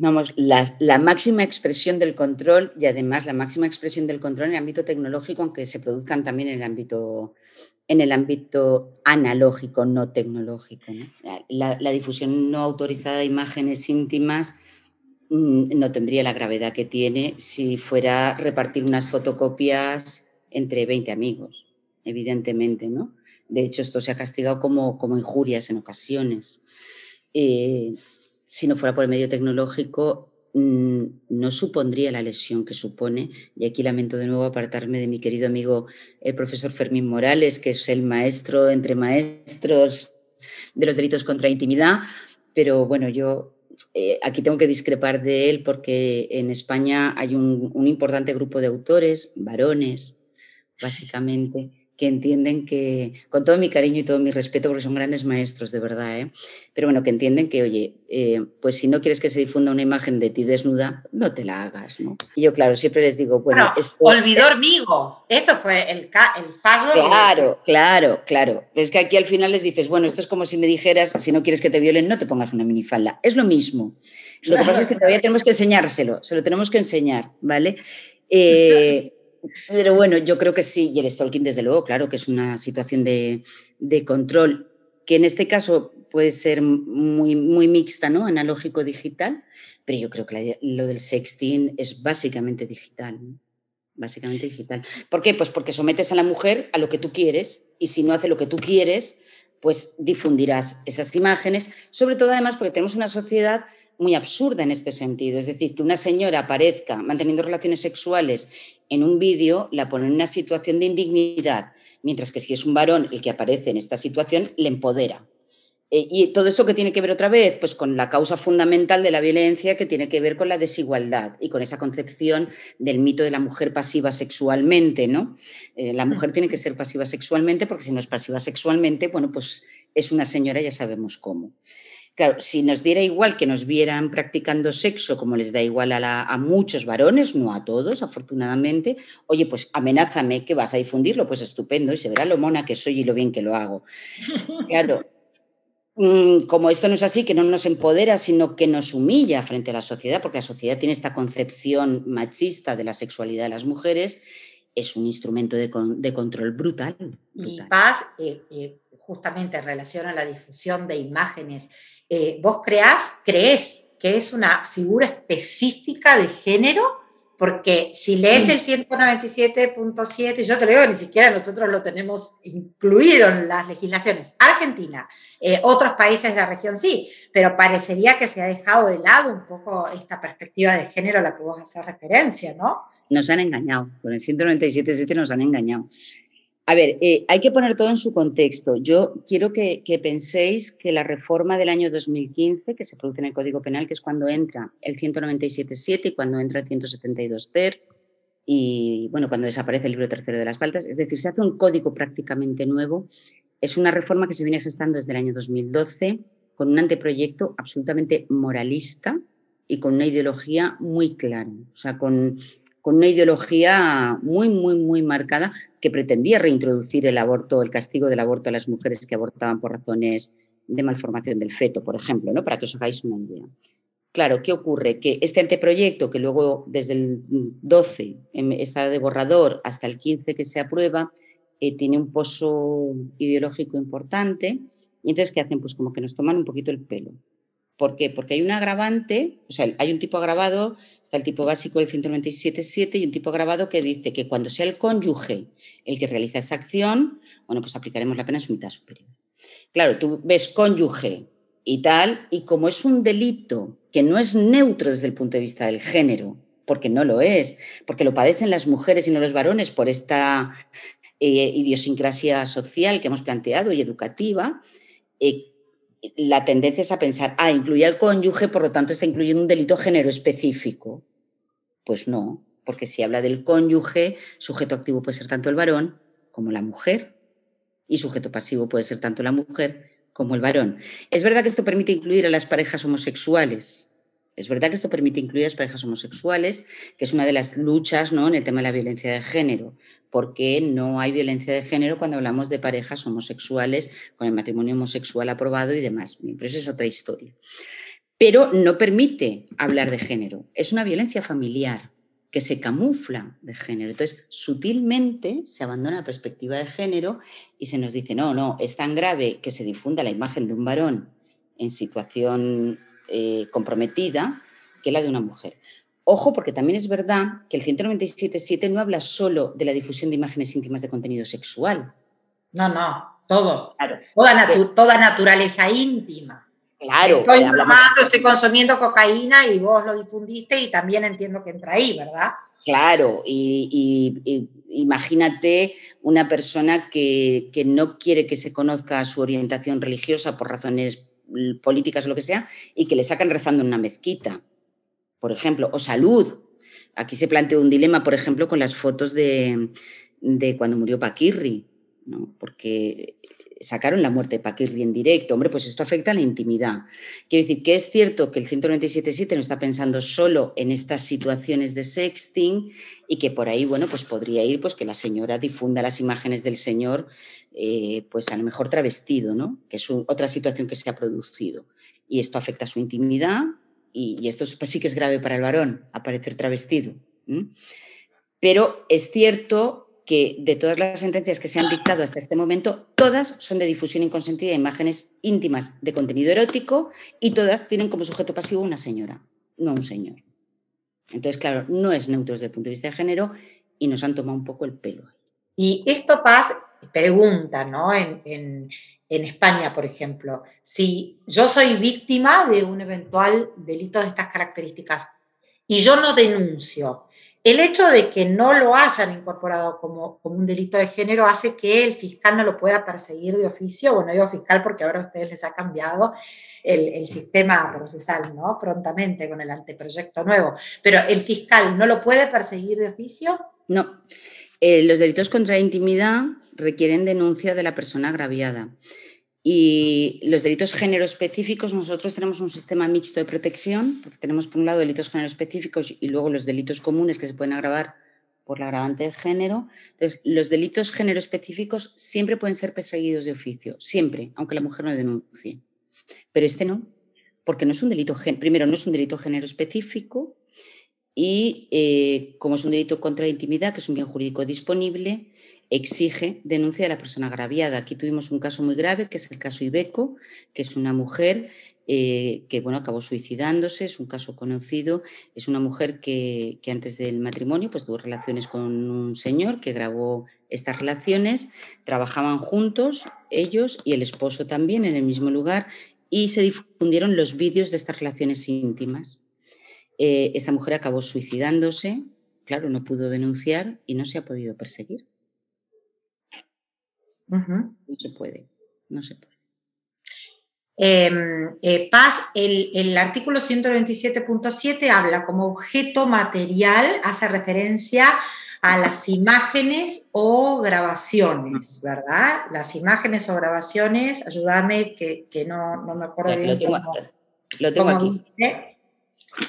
vamos, la, la, máxima expresión del control y además la máxima expresión del control en el ámbito tecnológico, aunque se produzcan también en el ámbito, en el ámbito analógico, no tecnológico. La, difusión no autorizada de imágenes íntimas mm, no tendría la gravedad que tiene si fuera repartir unas fotocopias entre 20 amigos evidentemente, ¿no? De hecho, esto se ha castigado como, como injurias en ocasiones. Eh, si no fuera por el medio tecnológico, mm, no supondría la lesión que supone. Y aquí lamento de nuevo apartarme de mi querido amigo el profesor Fermín Morales, que es el maestro entre maestros de los delitos contra intimidad. Pero bueno, yo eh, aquí tengo que discrepar de él porque en España hay un, un importante grupo de autores, varones, básicamente, que entienden que, con todo mi cariño y todo mi respeto, porque son grandes maestros, de verdad, ¿eh? pero bueno, que entienden que, oye, eh, pues si no quieres que se difunda una imagen de ti desnuda, no te la hagas, ¿no? Y yo, claro, siempre les digo, bueno... esto, olvidó amigos, esto fue el, el fallo. Claro, claro, claro. Es que aquí al final les dices, bueno, esto es como si me dijeras, si no quieres que te violen, no te pongas una minifalda. Es lo mismo. Lo que pasa es que todavía tenemos que enseñárselo, se lo tenemos que enseñar, ¿vale? Eh, pero bueno, yo creo que sí, y el stalking, desde luego, claro que es una situación de, de control, que en este caso puede ser muy, muy mixta, ¿no? Analógico-digital, pero yo creo que lo del sexting es básicamente digital. Básicamente digital. ¿Por qué? Pues porque sometes a la mujer a lo que tú quieres y si no hace lo que tú quieres, pues difundirás esas imágenes, sobre todo además porque tenemos una sociedad muy absurda en este sentido. Es decir, que una señora aparezca manteniendo relaciones sexuales en un vídeo, la pone en una situación de indignidad, mientras que si es un varón el que aparece en esta situación, le empodera. Eh, y todo esto que tiene que ver otra vez, pues con la causa fundamental de la violencia, que tiene que ver con la desigualdad y con esa concepción del mito de la mujer pasiva sexualmente, ¿no? Eh, la mujer tiene que ser pasiva sexualmente porque si no es pasiva sexualmente, bueno, pues es una señora, ya sabemos cómo. Claro, si nos diera igual que nos vieran practicando sexo, como les da igual a, muchos varones, no a todos, afortunadamente, oye, pues amenázame que vas a difundirlo, pues estupendo, y se verá lo mona que soy y lo bien que lo hago. Claro, mm, como esto no es así, que no nos empodera, sino que nos humilla frente a la sociedad, porque la sociedad tiene esta concepción machista de la sexualidad de las mujeres, es un instrumento de, control brutal, Y Paz, eh, eh, justamente en relación a la difusión de imágenes eh, vos creás, crees que es una figura específica de género, porque si lees el 197.7, yo te lo digo, ni siquiera nosotros lo tenemos incluido en las legislaciones. Argentina, eh, otros países de la región sí, pero parecería que se ha dejado de lado un poco esta perspectiva de género a la que vos haces referencia, ¿no? Nos han engañado, con el 197.7 nos han engañado. A ver, eh, hay que poner todo en su contexto. Yo quiero que, penséis que la reforma del año 2015, que se produce en el Código Penal, que es cuando entra el 197.7 y cuando entra el 172 ter, y bueno, cuando desaparece el libro tercero de las faltas, es decir, se hace un código prácticamente nuevo. Es una reforma que se viene gestando desde el año 2012 con un anteproyecto absolutamente moralista y con una ideología muy clara, o sea, con con una ideología muy, muy, muy marcada que pretendía reintroducir el aborto, el castigo del aborto a las mujeres que abortaban por razones de malformación del feto, por ejemplo, ¿no? para que os hagáis una idea. Claro, ¿qué ocurre? Que este anteproyecto, que luego desde el 12 está de borrador hasta el 15 que se aprueba, eh, tiene un pozo ideológico importante. Y entonces, ¿qué hacen? Pues como que nos toman un poquito el pelo. ¿Por qué? Porque hay un agravante, o sea, hay un tipo agravado, está el tipo básico del 197.7 y un tipo agravado que dice que cuando sea el cónyuge el que realiza esta acción, bueno, pues aplicaremos la pena en su mitad superior. Claro, tú ves cónyuge y tal, y como es un delito que no es neutro desde el punto de vista del género, porque no lo es, porque lo padecen las mujeres y no los varones por esta eh, idiosincrasia social que hemos planteado y educativa, eh, la tendencia es a pensar, ah, incluye al cónyuge, por lo tanto está incluyendo un delito género específico. Pues no, porque si habla del cónyuge, sujeto activo puede ser tanto el varón como la mujer y sujeto pasivo puede ser tanto la mujer como el varón. Es verdad que esto permite incluir a las parejas homosexuales, Es verdad que esto permite incluir a las parejas homosexuales, que es una de las luchas ¿no? en el tema de la violencia de género, porque no hay violencia de género cuando hablamos de parejas homosexuales con el matrimonio homosexual aprobado y demás. Pero es otra historia. Pero no permite hablar de género. Es una violencia familiar que se camufla de género. Entonces, sutilmente se abandona la perspectiva de género y se nos dice, no, no, es tan grave que se difunda la imagen de un varón en situación eh, comprometida que la de una mujer. Ojo, porque también es verdad que el 197.7 no habla solo de la difusión de imágenes íntimas de contenido sexual. No, no, todo. Toda, toda naturaleza íntima. Claro. Estoy consumiendo cocaína y vos lo difundiste y también entiendo que entra ahí, ¿verdad? Claro, y, imagínate una persona que, que, no quiere que se conozca su orientación religiosa por razones políticas o lo que sea, y que le sacan rezando en una mezquita, por ejemplo, o salud. Aquí se planteó un dilema, por ejemplo, con las fotos de, de cuando murió Paquirri, ¿no? porque sacaron la muerte de Paquirri en directo. Hombre, pues esto afecta a la intimidad. Quiero decir que es cierto que el 197.7 no está pensando solo en estas situaciones de sexting y que por ahí, bueno, pues podría ir pues que la señora difunda las imágenes del señor, eh, pues a lo mejor travestido, ¿no? Que es otra situación que se ha producido. Y esto afecta a su intimidad y, esto sí que es grave para el varón, aparecer travestido. Pero es cierto que de todas las sentencias que se han dictado hasta este momento, todas son de difusión inconsentida de imágenes íntimas de contenido erótico y todas tienen como sujeto pasivo una señora, no un señor. Entonces, claro, no es neutro desde el punto de vista de género y nos han tomado un poco el pelo. Y esto pasa, pregunta, ¿no? En, España, por ejemplo, si yo soy víctima de un eventual delito de estas características y yo no denuncio, el hecho de que no lo hayan incorporado como, como, un delito de género hace que el fiscal no lo pueda perseguir de oficio, bueno, digo fiscal porque ahora a ustedes les ha cambiado el, el, sistema procesal, ¿no? Prontamente con el anteproyecto nuevo. Pero el fiscal no lo puede perseguir de oficio. No. Eh, los delitos contra la intimidad requieren denuncia de la persona agraviada. Y los delitos género específicos, nosotros tenemos un sistema mixto de protección, porque tenemos por un lado delitos género específicos y luego los delitos comunes que se pueden agravar por la agravante de género. Entonces, los delitos género específicos siempre pueden ser perseguidos de oficio, siempre, aunque la mujer no denuncie. Pero este no, porque no es un delito, primero, no es un delito género específico y eh, como es un delito contra la intimidad, que es un bien jurídico disponible, exige denuncia de la persona agraviada. Aquí tuvimos un caso muy grave, que es el caso Ibeco, que es una mujer eh, que bueno, acabó suicidándose, es un caso conocido, es una mujer que, antes del matrimonio pues, tuvo relaciones con un señor que grabó estas relaciones, trabajaban juntos ellos y el esposo también en el mismo lugar y se difundieron los vídeos de estas relaciones íntimas. Eh, esta mujer acabó suicidándose, claro, no pudo denunciar y no se ha podido perseguir. No se puede, no se puede. Em, eh, Paz, el, el artículo 127.7 habla como objeto material, hace referencia a las imágenes o grabaciones, ¿verdad? Las imágenes o grabaciones, ayúdame que, que no, no, me acuerdo bien. Lo tengo, lo tengo aquí.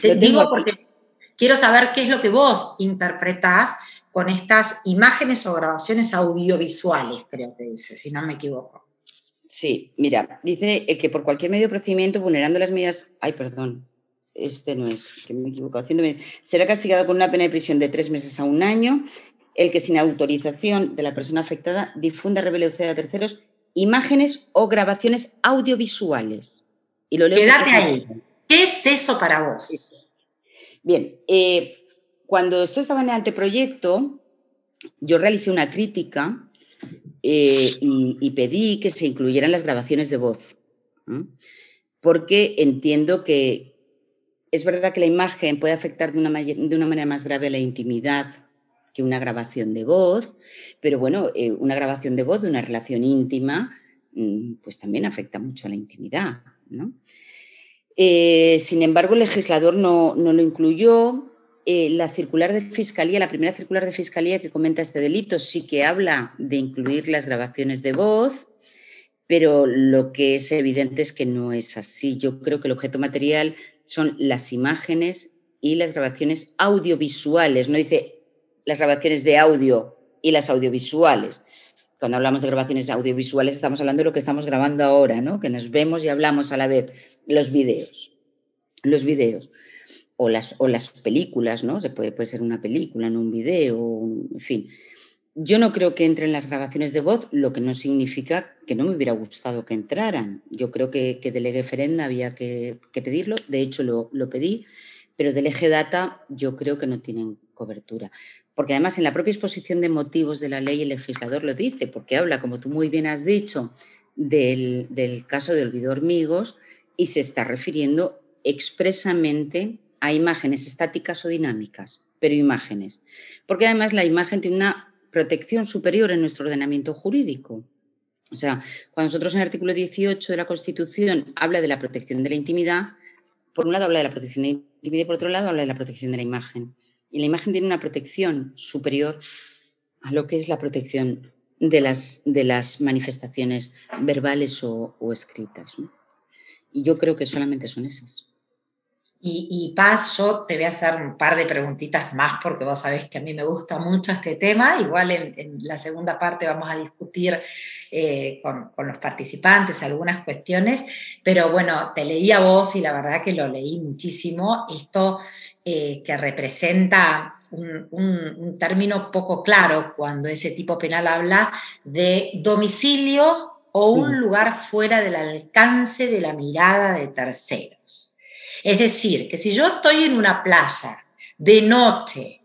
Te digo porque quiero saber qué es lo que vos interpretás con estas imágenes o grabaciones audiovisuales, creo que dice, si no me equivoco. Sí, mira, dice el que por cualquier medio de procedimiento, vulnerando las medidas. Ay, perdón, este no es, que me he equivocado. Será castigado con una pena de prisión de tres meses a un año el que sin autorización de la persona afectada difunda, revele a terceros imágenes o grabaciones audiovisuales. Y lo leo Quédate ahí. ¿Qué es eso para vos? Bien, eh, cuando esto estaba en el anteproyecto, yo realicé una crítica eh, y, pedí que se incluyeran las grabaciones de voz, porque entiendo que es verdad que la imagen puede afectar de una, manera más grave a la intimidad que una grabación de voz, pero bueno, eh, una grabación de voz de una relación íntima, mm, pues también afecta mucho a la intimidad. Eh, sin embargo, el legislador no, no lo incluyó eh, la circular de fiscalía, la primera circular de fiscalía que comenta este delito, sí que habla de incluir las grabaciones de voz, pero lo que es evidente es que no es así. Yo creo que el objeto material son las imágenes y las grabaciones audiovisuales. No dice las grabaciones de audio y las audiovisuales. Cuando hablamos de grabaciones audiovisuales estamos hablando de lo que estamos grabando ahora, ¿no? Que nos vemos y hablamos a la vez. Los videos. Los videos. O las, o las películas, ¿no? Se puede, puede ser una película, no un video, en fin. Yo no creo que entren las grabaciones de voz, lo que no significa que no me hubiera gustado que entraran. Yo creo que, que del eje ferenda había que, pedirlo, de hecho lo, lo, pedí, pero del eje data yo creo que no tienen cobertura. Porque además en la propia exposición de motivos de la ley el legislador lo dice, porque habla, como tú muy bien has dicho, del, del caso de Olvido Hormigos y se está refiriendo expresamente a imágenes estáticas o dinámicas, pero imágenes. Porque además la imagen tiene una protección superior en nuestro ordenamiento jurídico. O sea, cuando nosotros en el artículo 18 de la Constitución habla de la protección de la intimidad, por un lado habla de la protección de la intimidad y por otro lado habla de la protección de la imagen. Y la imagen tiene una protección superior a lo que es la protección de las, manifestaciones verbales o, escritas. Y yo creo que solamente son esas. Y, paso, te voy a hacer un par de preguntitas más porque vos sabés que a mí me gusta mucho este tema. Igual en, la segunda parte vamos a discutir eh, con, los participantes algunas cuestiones, pero bueno, te leí a vos y la verdad que lo leí muchísimo. Esto eh, que representa un, un, término poco claro cuando ese tipo penal habla de domicilio o un lugar fuera del alcance de la mirada de terceros. Es decir, que si yo estoy en una playa de noche,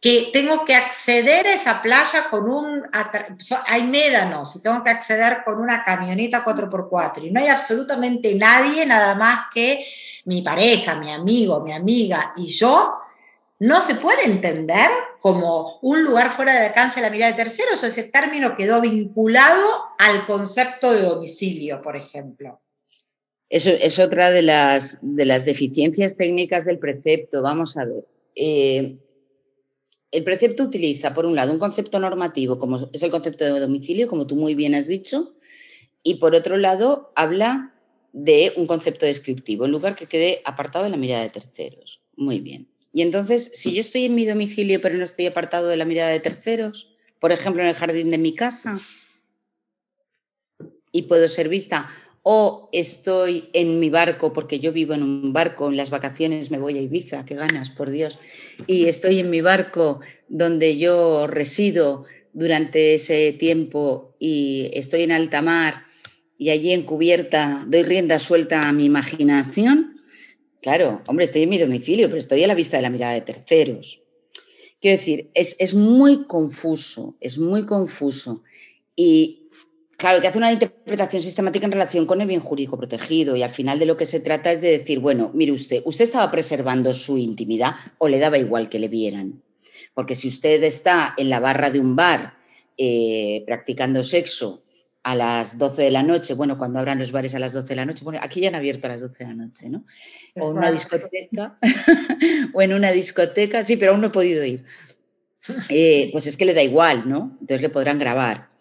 que tengo que acceder a esa playa con un... Hay médanos y tengo que acceder con una camioneta 4x4 y no hay absolutamente nadie, nada más que mi pareja, mi amigo, mi amiga y yo, no se puede entender como un lugar fuera de alcance de la mirada de terceros o ese término quedó vinculado al concepto de domicilio, por ejemplo. Eso es otra de las, de las deficiencias técnicas del precepto. Vamos a ver. Eh, el precepto utiliza, por un lado, un concepto normativo, como es el concepto de domicilio, como tú muy bien has dicho, y por otro lado, habla de un concepto descriptivo, en lugar que quede apartado de la mirada de terceros. Muy bien. Y entonces, si yo estoy en mi domicilio, pero no estoy apartado de la mirada de terceros, por ejemplo, en el jardín de mi casa, y puedo ser vista o estoy en mi barco, porque yo vivo en un barco, en las vacaciones me voy a Ibiza, qué ganas, por Dios, y estoy en mi barco donde yo resido durante ese tiempo y estoy en alta mar y allí en cubierta doy rienda suelta a mi imaginación, claro, hombre, estoy en mi domicilio, pero estoy a la vista de la mirada de terceros. Quiero decir, es, es muy confuso, es muy confuso. Y Claro, que hace una interpretación sistemática en relación con el bien jurídico protegido y al final de lo que se trata es de decir, bueno, mire usted, usted estaba preservando su intimidad o le daba igual que le vieran. Porque si usted está en la barra de un bar eh, practicando sexo a las 12 de la noche, bueno, cuando abran los bares a las 12 de la noche, bueno, aquí ya han abierto a las 12 de la noche, ¿no? O en una discoteca, o en una discoteca, sí, pero aún no he podido ir. Eh, pues es que le da igual, ¿no? Entonces le podrán grabar.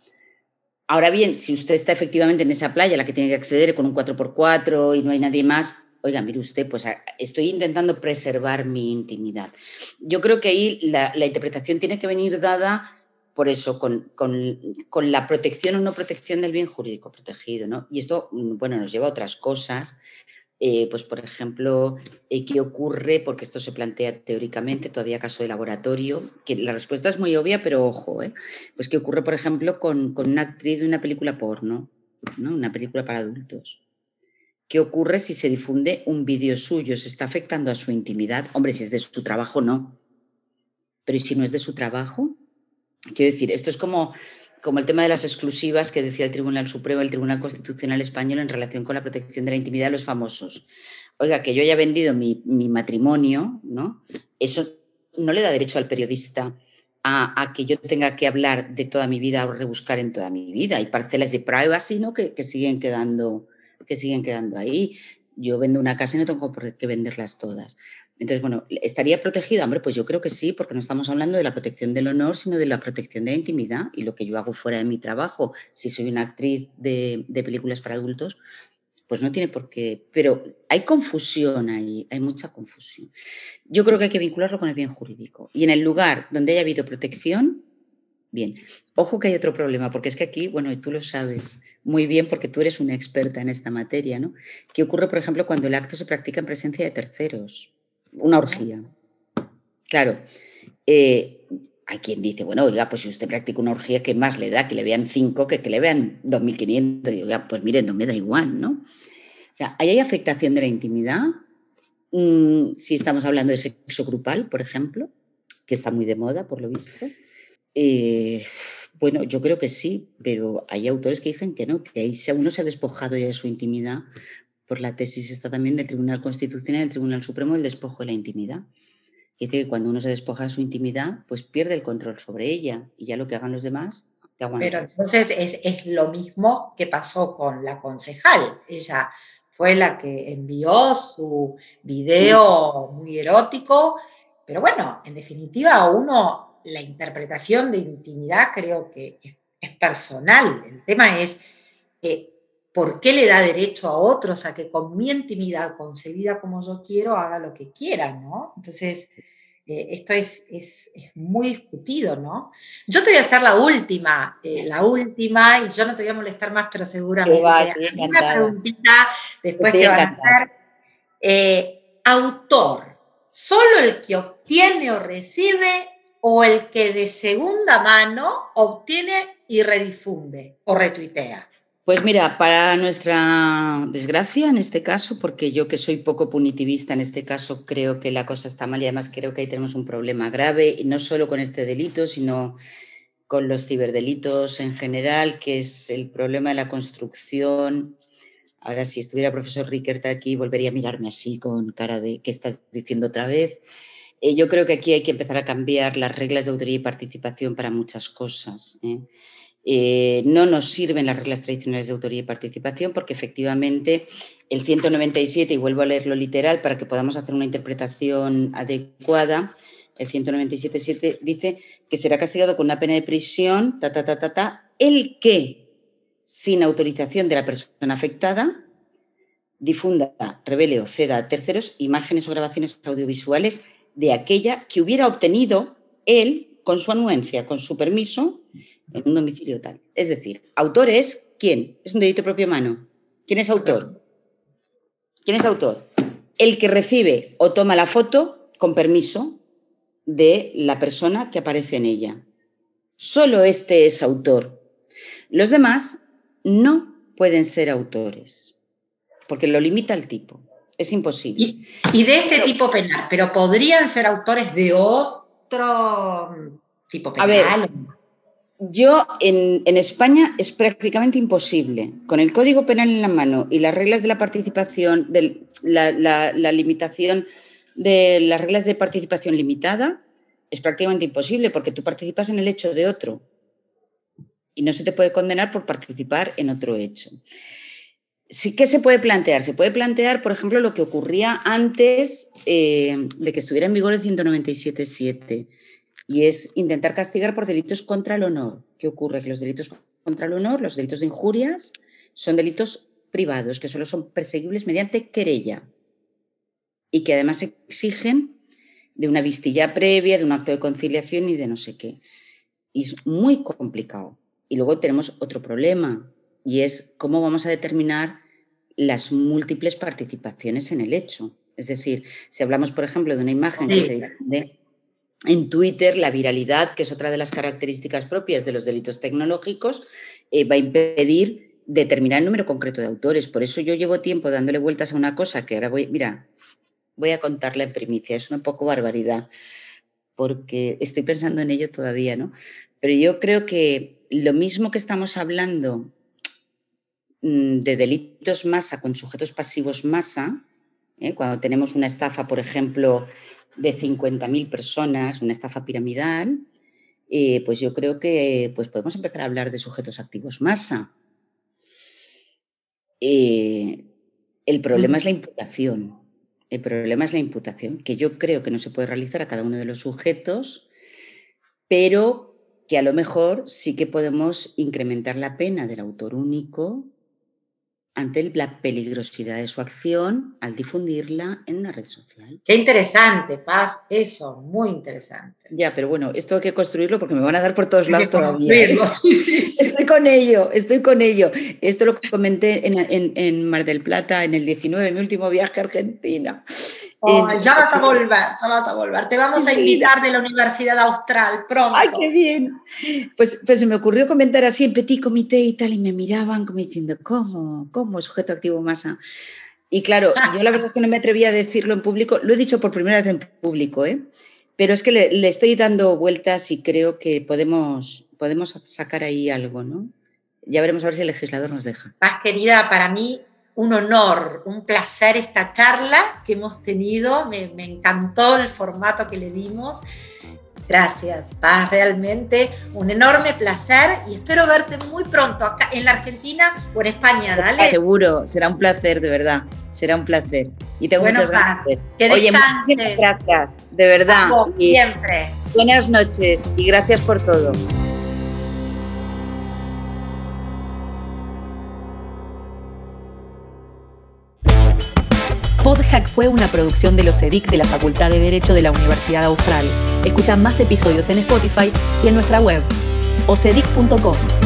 Ahora bien, si usted está efectivamente en esa playa a la que tiene que acceder con un 4x4 y no hay nadie más, oiga, mire usted, pues estoy intentando preservar mi intimidad. Yo creo que ahí la, interpretación tiene que venir dada por eso, con, con, la protección o no protección del bien jurídico protegido. ¿no? Y esto, mm, bueno, nos lleva a otras cosas eh, pues por ejemplo, eh, ¿qué ocurre? Porque esto se plantea teóricamente, todavía caso de laboratorio, que la respuesta es muy obvia, pero ojo, ¿eh? pues ¿qué ocurre, por ejemplo, con, con una actriz de una película porno, ¿no? una película para adultos? ¿Qué ocurre si se difunde un vídeo suyo? ¿Se está afectando a su intimidad? Hombre, si es de su trabajo, no. Pero ¿y si no es de su trabajo? Quiero decir, esto es como como el tema de las exclusivas que decía el Tribunal Supremo, el Tribunal Constitucional Español en relación con la protección de la intimidad de los famosos. Oiga, que yo haya vendido mi, matrimonio, ¿no? Eso no le da derecho al periodista a, que yo tenga que hablar de toda mi vida o rebuscar en toda mi vida. Hay parcelas de privacy, ¿no? Que siguen quedando que siguen quedando ahí. Yo vendo una casa y no tengo por qué venderlas todas. Entonces, bueno, ¿estaría protegida? Hombre, pues yo creo que sí, porque no estamos hablando de la protección del honor, sino de la protección de la intimidad y lo que yo hago fuera de mi trabajo. Si soy una actriz de, películas para adultos, pues no tiene por qué, pero hay confusión ahí, hay mucha confusión. Yo creo que hay que vincularlo con el bien jurídico. Y en el lugar donde haya habido protección, bien. Ojo que hay otro problema, porque es que aquí, bueno, y tú lo sabes muy bien porque tú eres una experta en esta materia, ¿no? ¿Qué ocurre, por ejemplo, cuando el acto se practica en presencia de terceros? Una orgía. Claro, eh, hay quien dice, bueno, oiga, pues si usted practica una orgía, ¿qué más le da? Que le vean cinco, que, que le vean 2.500. Y oiga, pues mire, no me da igual, ¿no? O sea, ¿ahí hay afectación de la intimidad? Mm, si estamos hablando de sexo grupal, por ejemplo, que está muy de moda, por lo visto. Eh, bueno, yo creo que sí, pero hay autores que dicen que no, que ahí uno se ha despojado ya de su intimidad por la tesis está también del Tribunal Constitucional, el Tribunal Supremo, el despojo de la intimidad. Es decir, que cuando uno se despoja de su intimidad, pues pierde el control sobre ella y ya lo que hagan los demás, te. Pero entonces es, es lo mismo que pasó con la concejal. Ella fue la que envió su video muy erótico, pero bueno, en definitiva uno, la interpretación de intimidad creo que es, personal. El tema es... Eh, ¿por qué le da derecho a otros a que con mi intimidad concebida como yo quiero haga lo que quiera, ¿no? Entonces, eh, esto es, es, muy discutido, ¿no? Yo te voy a hacer la última, eh, la última, y yo no te voy a molestar más, pero seguramente. una preguntita después te van a hacer. Eh, autor, ¿solo el que obtiene o recibe o el que de segunda mano obtiene y redifunde o retuitea? Pues mira, para nuestra desgracia en este caso, porque yo que soy poco punitivista en este caso creo que la cosa está mal y además creo que ahí tenemos un problema grave, y no solo con este delito, sino con los ciberdelitos en general, que es el problema de la construcción. Ahora, si estuviera el profesor Rickert aquí, volvería a mirarme así con cara de ¿qué estás diciendo otra vez? Eh, yo creo que aquí hay que empezar a cambiar las reglas de autoría y participación para muchas cosas. ¿eh? Eh, no nos sirven las reglas tradicionales de autoría y participación porque efectivamente el 197, y vuelvo a leerlo literal para que podamos hacer una interpretación adecuada, el 197.7 dice que será castigado con una pena de prisión, ta, ta, ta, ta, ta, el que, sin autorización de la persona afectada, difunda, revele o ceda a terceros imágenes o grabaciones audiovisuales de aquella que hubiera obtenido él con su anuencia, con su permiso, en un domicilio tal. Es decir, autor es quién? Es un delito de propia mano. ¿Quién es autor? ¿Quién es autor? El que recibe o toma la foto con permiso de la persona que aparece en ella. Solo este es autor. Los demás no pueden ser autores, porque lo limita el tipo. Es imposible. Y, de este tipo penal, pero podrían ser autores de otro tipo penal. Yo en, España es prácticamente imposible. Con el Código Penal en la mano y las reglas de la participación, de la, limitación de las reglas de participación limitada, es prácticamente imposible porque tú participas en el hecho de otro y no se te puede condenar por participar en otro hecho. Sí, ¿Qué se puede plantear? Se puede plantear, por ejemplo, lo que ocurría antes eh, de que estuviera en vigor el 197.7 y es intentar castigar por delitos contra el honor. ¿Qué ocurre? Que los delitos contra el honor, los delitos de injurias, son delitos privados que solo son perseguibles mediante querella y que además exigen de una vistilla previa, de un acto de conciliación y de no sé qué. Y es muy complicado. Y luego tenemos otro problema y es cómo vamos a determinar las múltiples participaciones en el hecho. Es decir, si hablamos, por ejemplo, de una imagen que se difunde en Twitter la viralidad, que es otra de las características propias de los delitos tecnológicos, eh, va a impedir determinar el número concreto de autores. Por eso yo llevo tiempo dándole vueltas a una cosa que ahora voy, mira, voy a contarla en primicia, es una poco barbaridad, porque estoy pensando en ello todavía, ¿no? Pero yo creo que lo mismo que estamos hablando mm, de delitos masa con sujetos pasivos masa, ¿eh? cuando tenemos una estafa, por ejemplo, de 50.000 personas, una estafa piramidal, eh, pues yo creo que pues podemos empezar a hablar de sujetos activos masa. Eh, el problema es la imputación. El problema es la imputación, que yo creo que no se puede realizar a cada uno de los sujetos, pero que a lo mejor sí que podemos incrementar la pena del autor único ante la peligrosidad de su acción al difundirla en una red social. Qué interesante, Paz, eso, muy interesante. Ya, pero bueno, esto hay que construirlo porque me van a dar por todos lados todavía. ¿eh? Estoy con ello, estoy con ello. Esto lo comenté en, Mar del Plata en el 19, en mi último viaje a Argentina. Ya vas a volver, ya vas a volver. Te vamos a invitar de la Universidad Austral pronto. ¡Ay, qué bien! Pues, pues se me ocurrió comentar así en petit comité y tal, y me miraban como diciendo, ¿cómo? ¿Cómo? sujeto activo masa. Y claro, yo la verdad es que no me atrevía a decirlo en público, lo he dicho por primera vez en público, ¿eh? pero es que le, estoy dando vueltas y creo que podemos, podemos sacar ahí algo, ¿no? Ya veremos a ver si el legislador nos deja. Más querida, para mí un honor, un placer esta charla que hemos tenido, me, me encantó el formato que le dimos Gracias, Paz, realmente un enorme placer y espero verte muy pronto acá en la Argentina o en España, dale. Seguro, será un placer, de verdad, será un placer. Y tengo muchas ganas. Que Oye, muchas gracias, de verdad. siempre. Buenas noches y gracias por todo. Fue una producción de los EDIC de la Facultad de Derecho de la Universidad Austral. Escucha más episodios en Spotify y en nuestra web, ocedic.com.